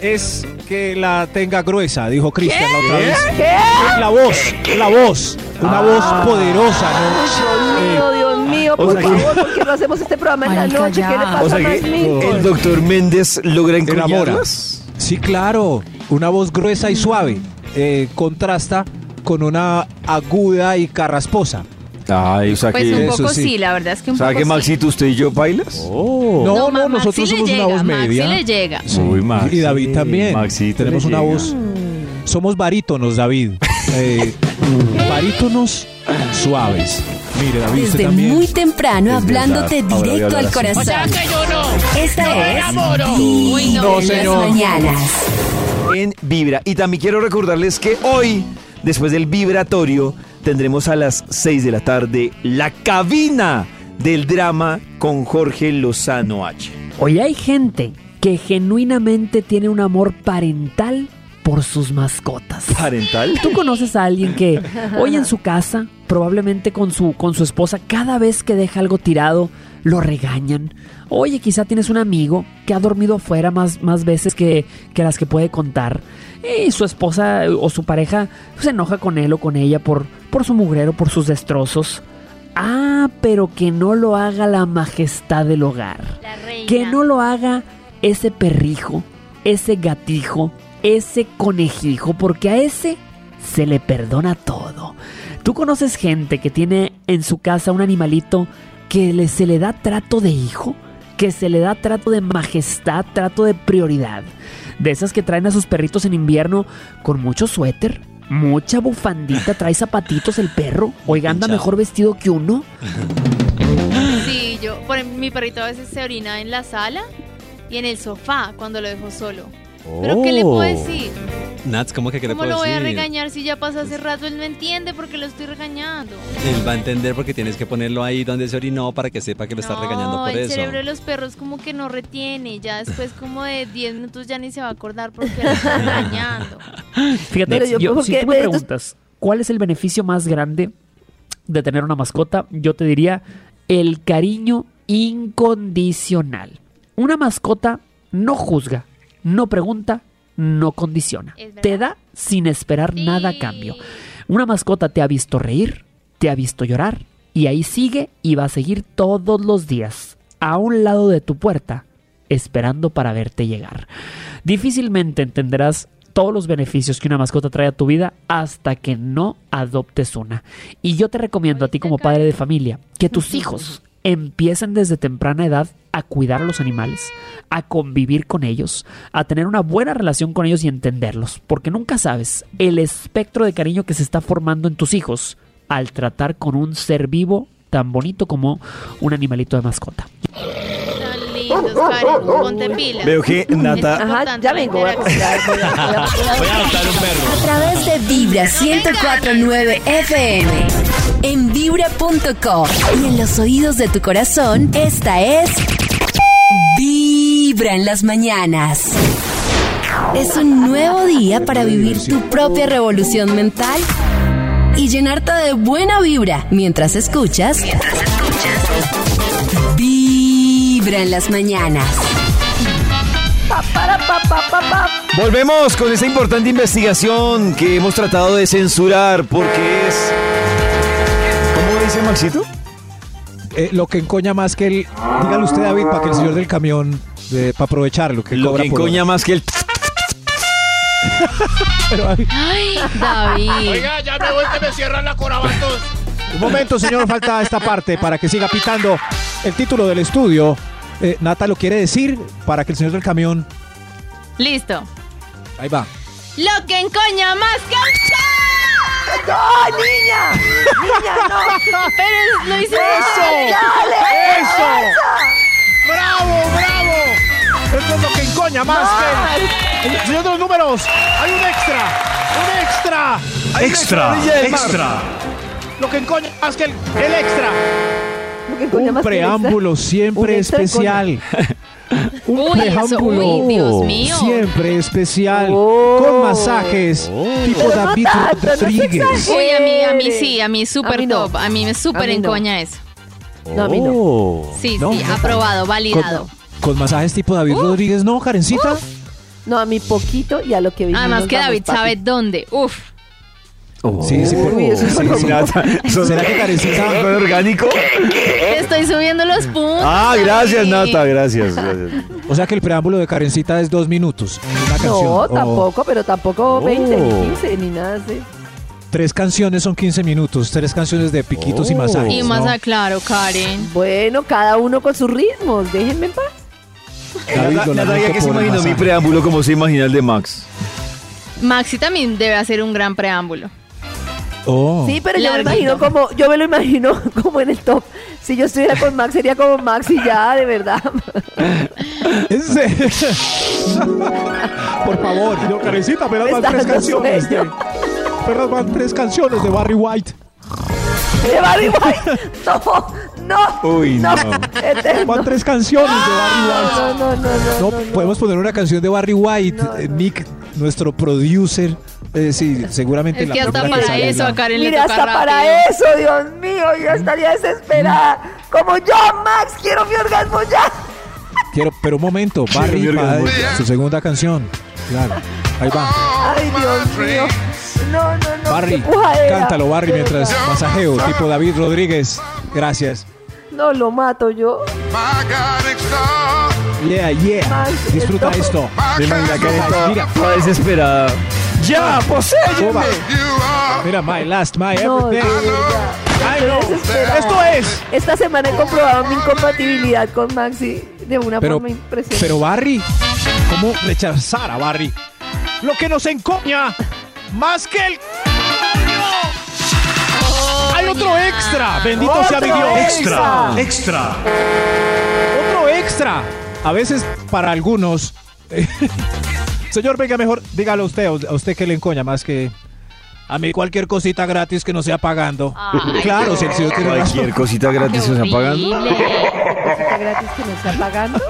Es que la tenga gruesa, dijo Cristian la otra vez. ¿Qué? La voz, la voz. Una voz poderosa, ¿no? Eh, No, Dios mío, o por que- favor, ¿por qué no hacemos este programa en la noche? ¿Qué le pasa O sea más que el doctor Méndez logra encoñarlas. Sí, claro. Una voz gruesa y suave. eh, contrasta con una aguda y carrasposa. Ay, o sea Pues que. un Eso poco sí. sí. la verdad es que un ¿Sabe poco que sí. Maxito, usted y yo bailas? No, no, Ma- Maxi nosotros le somos llega, una voz Maxi media. le llega. Sí. Uy, Maxi. Y David también. Maxito Tenemos le una llega. voz. Somos barítonos, David. Eh, barítonos suaves. Mire, David, usted Desde también. muy temprano Es hablándote verdad, ahora voy a directo hablar al así. corazón. O sea que yo no. Esta no es no, No, en las señor. mañanas. en Vibra. Y también quiero recordarles que hoy, después del vibratorio, tendremos a las 6 de la tarde la cabina del drama con Jorge Lozano H. Hoy hay gente que genuinamente tiene un amor parental por sus mascotas. ¿Parental? ¿Tú conoces a alguien que hoy en su casa, probablemente con su, con su esposa, cada vez que deja algo tirado, lo regañan? Oye, quizá tienes un amigo que ha dormido afuera más, más veces que, que las que puede contar. Y su esposa o su pareja se enoja con él o con ella por, por su mugrero, por sus destrozos. Ah, pero que no lo haga la majestad del hogar. La reina. Que no lo haga ese perrijo, ese gatijo, ese conejijo, porque a ese se le perdona todo. ¿Tú conoces gente que tiene en su casa un animalito que le- se le da trato de hijo? Que se le da trato de majestad, trato de prioridad. De esas que traen a sus perritos en invierno con mucho suéter, mucha bufandita, trae zapatitos el perro. Oiga, anda mejor vestido que uno. Sí, yo, por ejemplo, mi perrito a veces se orina en la sala y en el sofá cuando lo dejo solo. ¿Pero qué le puedo decir? Nats, ¿cómo que qué le ¿Cómo puedo lo voy a decir? regañar si ya pasó hace rato? Él no entiende porque lo estoy regañando. Él va a entender porque tienes que ponerlo ahí donde se orinó para que sepa que lo estás regañando por el eso. cerebro de los perros como que no retiene. Ya después como de 10 minutos ya ni se va a acordar porque lo estoy regañando. Fíjate, Pero yo, yo- ¿por si tú me preguntas cuál es el beneficio más grande de tener una mascota, yo te diría el cariño incondicional. Una mascota no juzga, no pregunta, no condiciona. Te da sin esperar nada a cambio. Una mascota te ha visto reír, te ha visto llorar y ahí sigue y va a seguir todos los días a un lado de tu puerta esperando para verte llegar. Difícilmente entenderás todos los beneficios que una mascota trae a tu vida hasta que no adoptes una. Y yo te recomiendo a ti como padre de familia que tus hijos empiecen desde temprana edad a cuidar a los animales, a convivir con ellos, a tener una buena relación con ellos y entenderlos, porque nunca sabes el espectro de cariño que se está formando en tus hijos al tratar con un ser vivo tan bonito como un animalito de mascota. Tan lindos, Karen. Ponte pila. Veo que Nata- Ajá, ya vengo, voy a interacción. comprar, voy a- voy a- voy a- Voy a adoptar un perro. A través de Vibra 1049 FM. En vibra.com. Y en los oídos de tu corazón, esta es. Vibra en las mañanas. Es un nuevo día para vivir tu propia revolución mental y llenarte de buena vibra mientras escuchas. Vibra en las mañanas. Volvemos con esta importante investigación que hemos tratado de censurar porque es... ¿Cómo dice Maxito? Eh, lo que encoña más que el. Dígale usted, David, para que el señor del camión, para aprovecharlo, que Lo cobra que por encoña hora. más que el... Pero, David, Ay, David. Oiga, ya me voy que me cierran la corabatos. un momento, señor, falta esta parte para que siga pitando el título del estudio. Eh, Nata lo quiere decir para que el señor del camión. Listo. Ahí va. Lo que encoña más que ¡No, niña! ¡Niña, no! Pero lo hice ¡Dale! ¡Eso! ¡Bravo, bravo! Esto es lo que encoña más que el, el señor de los números. Hay un extra, un extra. Hay un Extra, extra. Lo que encoña más que el, el extra. Lo que encoña Un más que el preámbulo extra. siempre Un extra de especial. Un Uy, eso, preámbulo uy, Dios mío. siempre especial. Oh. Con masajes tipo Pero no David no Rodríguez. Uy, a mí, a mí sí, a mí súper no. top. A mí me súper encoña eso. No, a mí no. Oh. Sí, No, sí, no. aprobado, validado. con masajes tipo David Rodríguez, ¿no, Karencita? No, a mí poquito y a lo que vivimos. Además que David papi. sabe dónde. Uf. Sí, sí, por Uy, eso es sí, sí. Nata, ¿son- ¿Será que Karencita ¿Son orgánico? Te estoy subiendo los puntos. Ah, gracias David. Nata, gracias. gracias. O sea que el preámbulo de Karencita es dos minutos. Una canción. No, o tampoco, pero tampoco 20 Oh. ni 15 ni nada así. Tres canciones son 15 minutos. Tres canciones de piquitos y Oh. masajes. Y ¿no? más aclaro, Karen. Bueno, cada uno con sus ritmos, déjenme en paz. David, Nata, lo Nata, lamento ya que se por el imaginó mi masaje. preámbulo como se imagina el de Max. Maxi también debe hacer un gran preámbulo. Oh. Sí, pero yo me imagino como, yo me lo imagino como en el top. Si yo estuviera con Max, sería como Max y ya, de verdad. ¿En serio? Por favor, yo Karencita, apenas Me van tres canciones. De, van tres canciones de Barry White. De Barry White. No, no. Uy, no. Van tres canciones de Barry White. No, no, no, no. No, podemos poner una canción de Barry White. Eh, Nick, nuestro producer. Eh, sí, seguramente Es la que hasta primera para eso a Karen le Mira, toca hasta rápido. para eso, Dios mío, yo estaría desesperada. Como yo, Max, quiero mi orgasmo ya. Quiero, pero un momento, Barry orgasmo. su segunda canción. Claro, ahí va. Ay, Dios mío. No, no, no. Barry, cántalo, Barry, De mientras masajeo, tipo David Rodríguez. Gracias. No, lo mato yo. Yeah, yeah. Disfruta esto- esto. Imagino que está Mira. toda desesperada. ¡Ya, poséyeme! Mira, my last, my No, de everything. Ay, no. Esto es. Esta semana he comprobado mi incompatibilidad con Maxi de una Pero, forma impresionante. pero Barry, ¿cómo rechazar a Barry? Lo que nos encoña más que el. Hay otro extra. Bendito sea mi Otro Dios. extra. Extra. Otro extra. A veces para algunos. Señor, venga mejor, dígalo usted, a usted que le encoña más que a mí cualquier cosita gratis que no sea pagando. Ay, claro, si el señor tiene razón. Cualquier cosita gratis se está pagando. Cosita gratis que me está pagando.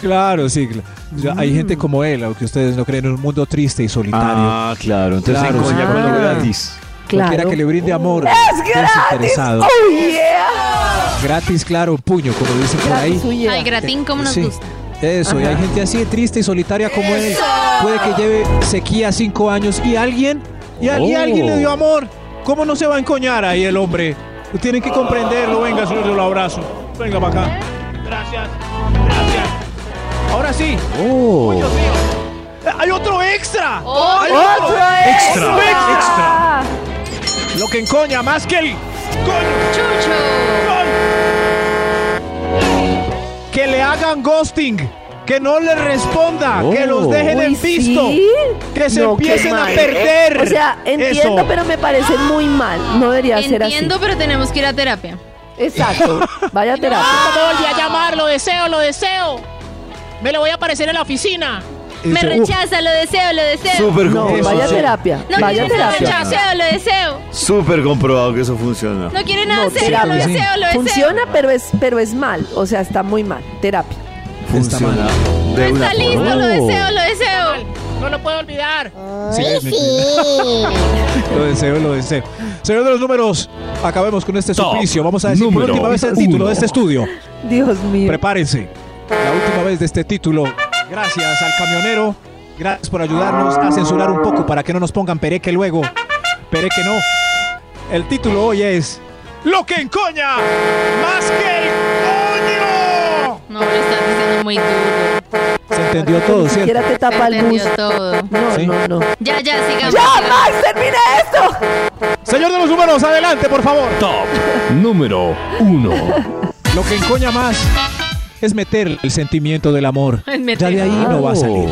Claro, sí. cl- ya Hay gente como él, aunque ustedes no creen, en un mundo triste y solitario. Ah, claro. Entonces Claro, sí. con lo Ah. gratis. Cualquiera Claro. que le brinde amor. ¡Es gratis! ¡Oh, yeah! Gratis, claro, puño, como dicen por ahí. Gratis, oh, yeah. Ay, gratín, como nos Sí. gusta. Eso, y hay gente así de triste y solitaria como él. Puede que lleve sequía cinco años y alguien, y, a- y Oh. alguien le dio amor. ¿Cómo no se va a encoñar ahí el hombre? Tienen que comprenderlo. Venga, señor, yo lo abrazo. Venga para acá. Gracias. Ahora sí. Oh. Dios mío. ¡Hay otro extra! ¡Oh! ¡Hay ¡Otro Extra, extra! Lo que encoña más que el. coño, ¡Chucho! coño. Que le hagan ghosting. Que no le responda. Que los Oh. dejen en visto. ¿sí? Que se No, empiecen a perder. O sea, entiendo, Eso. pero me parece muy mal. No debería ser así. Entiendo, pero tenemos que ir a terapia. Exacto. Vaya terapia. No me volví a llamar, lo deseo, lo deseo. Me lo voy a aparecer en la oficina. Me rechaza, lo deseo, lo deseo. Súper No, comprobado. vaya a terapia. No Vaya a quiere nada, terapia. lo deseo, lo deseo. Súper comprobado que eso funciona. No quiere nada No, serio, lo terapia. deseo, lo deseo. Funciona, pero es, pero es mal. O sea, está muy mal. Terapia. Funciona No de una está listo, forma. lo deseo, lo deseo. No lo puedo olvidar. Sí, Lo deseo, lo deseo. Señor de los números, acabemos con este Top suplicio. Vamos a decir por número última vez el título uno. de este estudio. Dios mío. Prepárense. La última vez de este título. Gracias al camionero. Gracias por ayudarnos a censurar un poco para que no nos pongan pereque luego. Pereque no. El título hoy es Lo que encoña más que el coño. No, lo estás diciendo muy duro. Se entendió todo, Ni siquiera ¿cierto? te tapa el entendió bus. todo. No, Sí. no, no. Ya, ya, sigamos. ¡Ya. Max! ¡Termina esto! Señor de los números, adelante, por favor. Top número 1. Lo que encoña más es meter el sentimiento del amor. Ya de ahí no va a salir.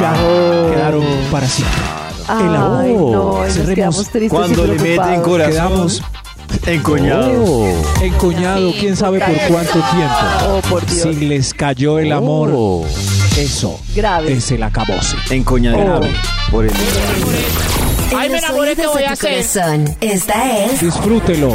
Ya Oh. quedaron para siempre. El amor. No, Cerremos. Cuando le meten corazón, Quedamos encoñados. encoñado, Sí, quién sabe por cuánto tiempo. Oh, por Dios. Si les cayó el amor, eso Grave. es el acabose. Encoñado. Por el En Ay, me enamoré, ¿qué oídos voy a hacer? Esta es Disfrútelo.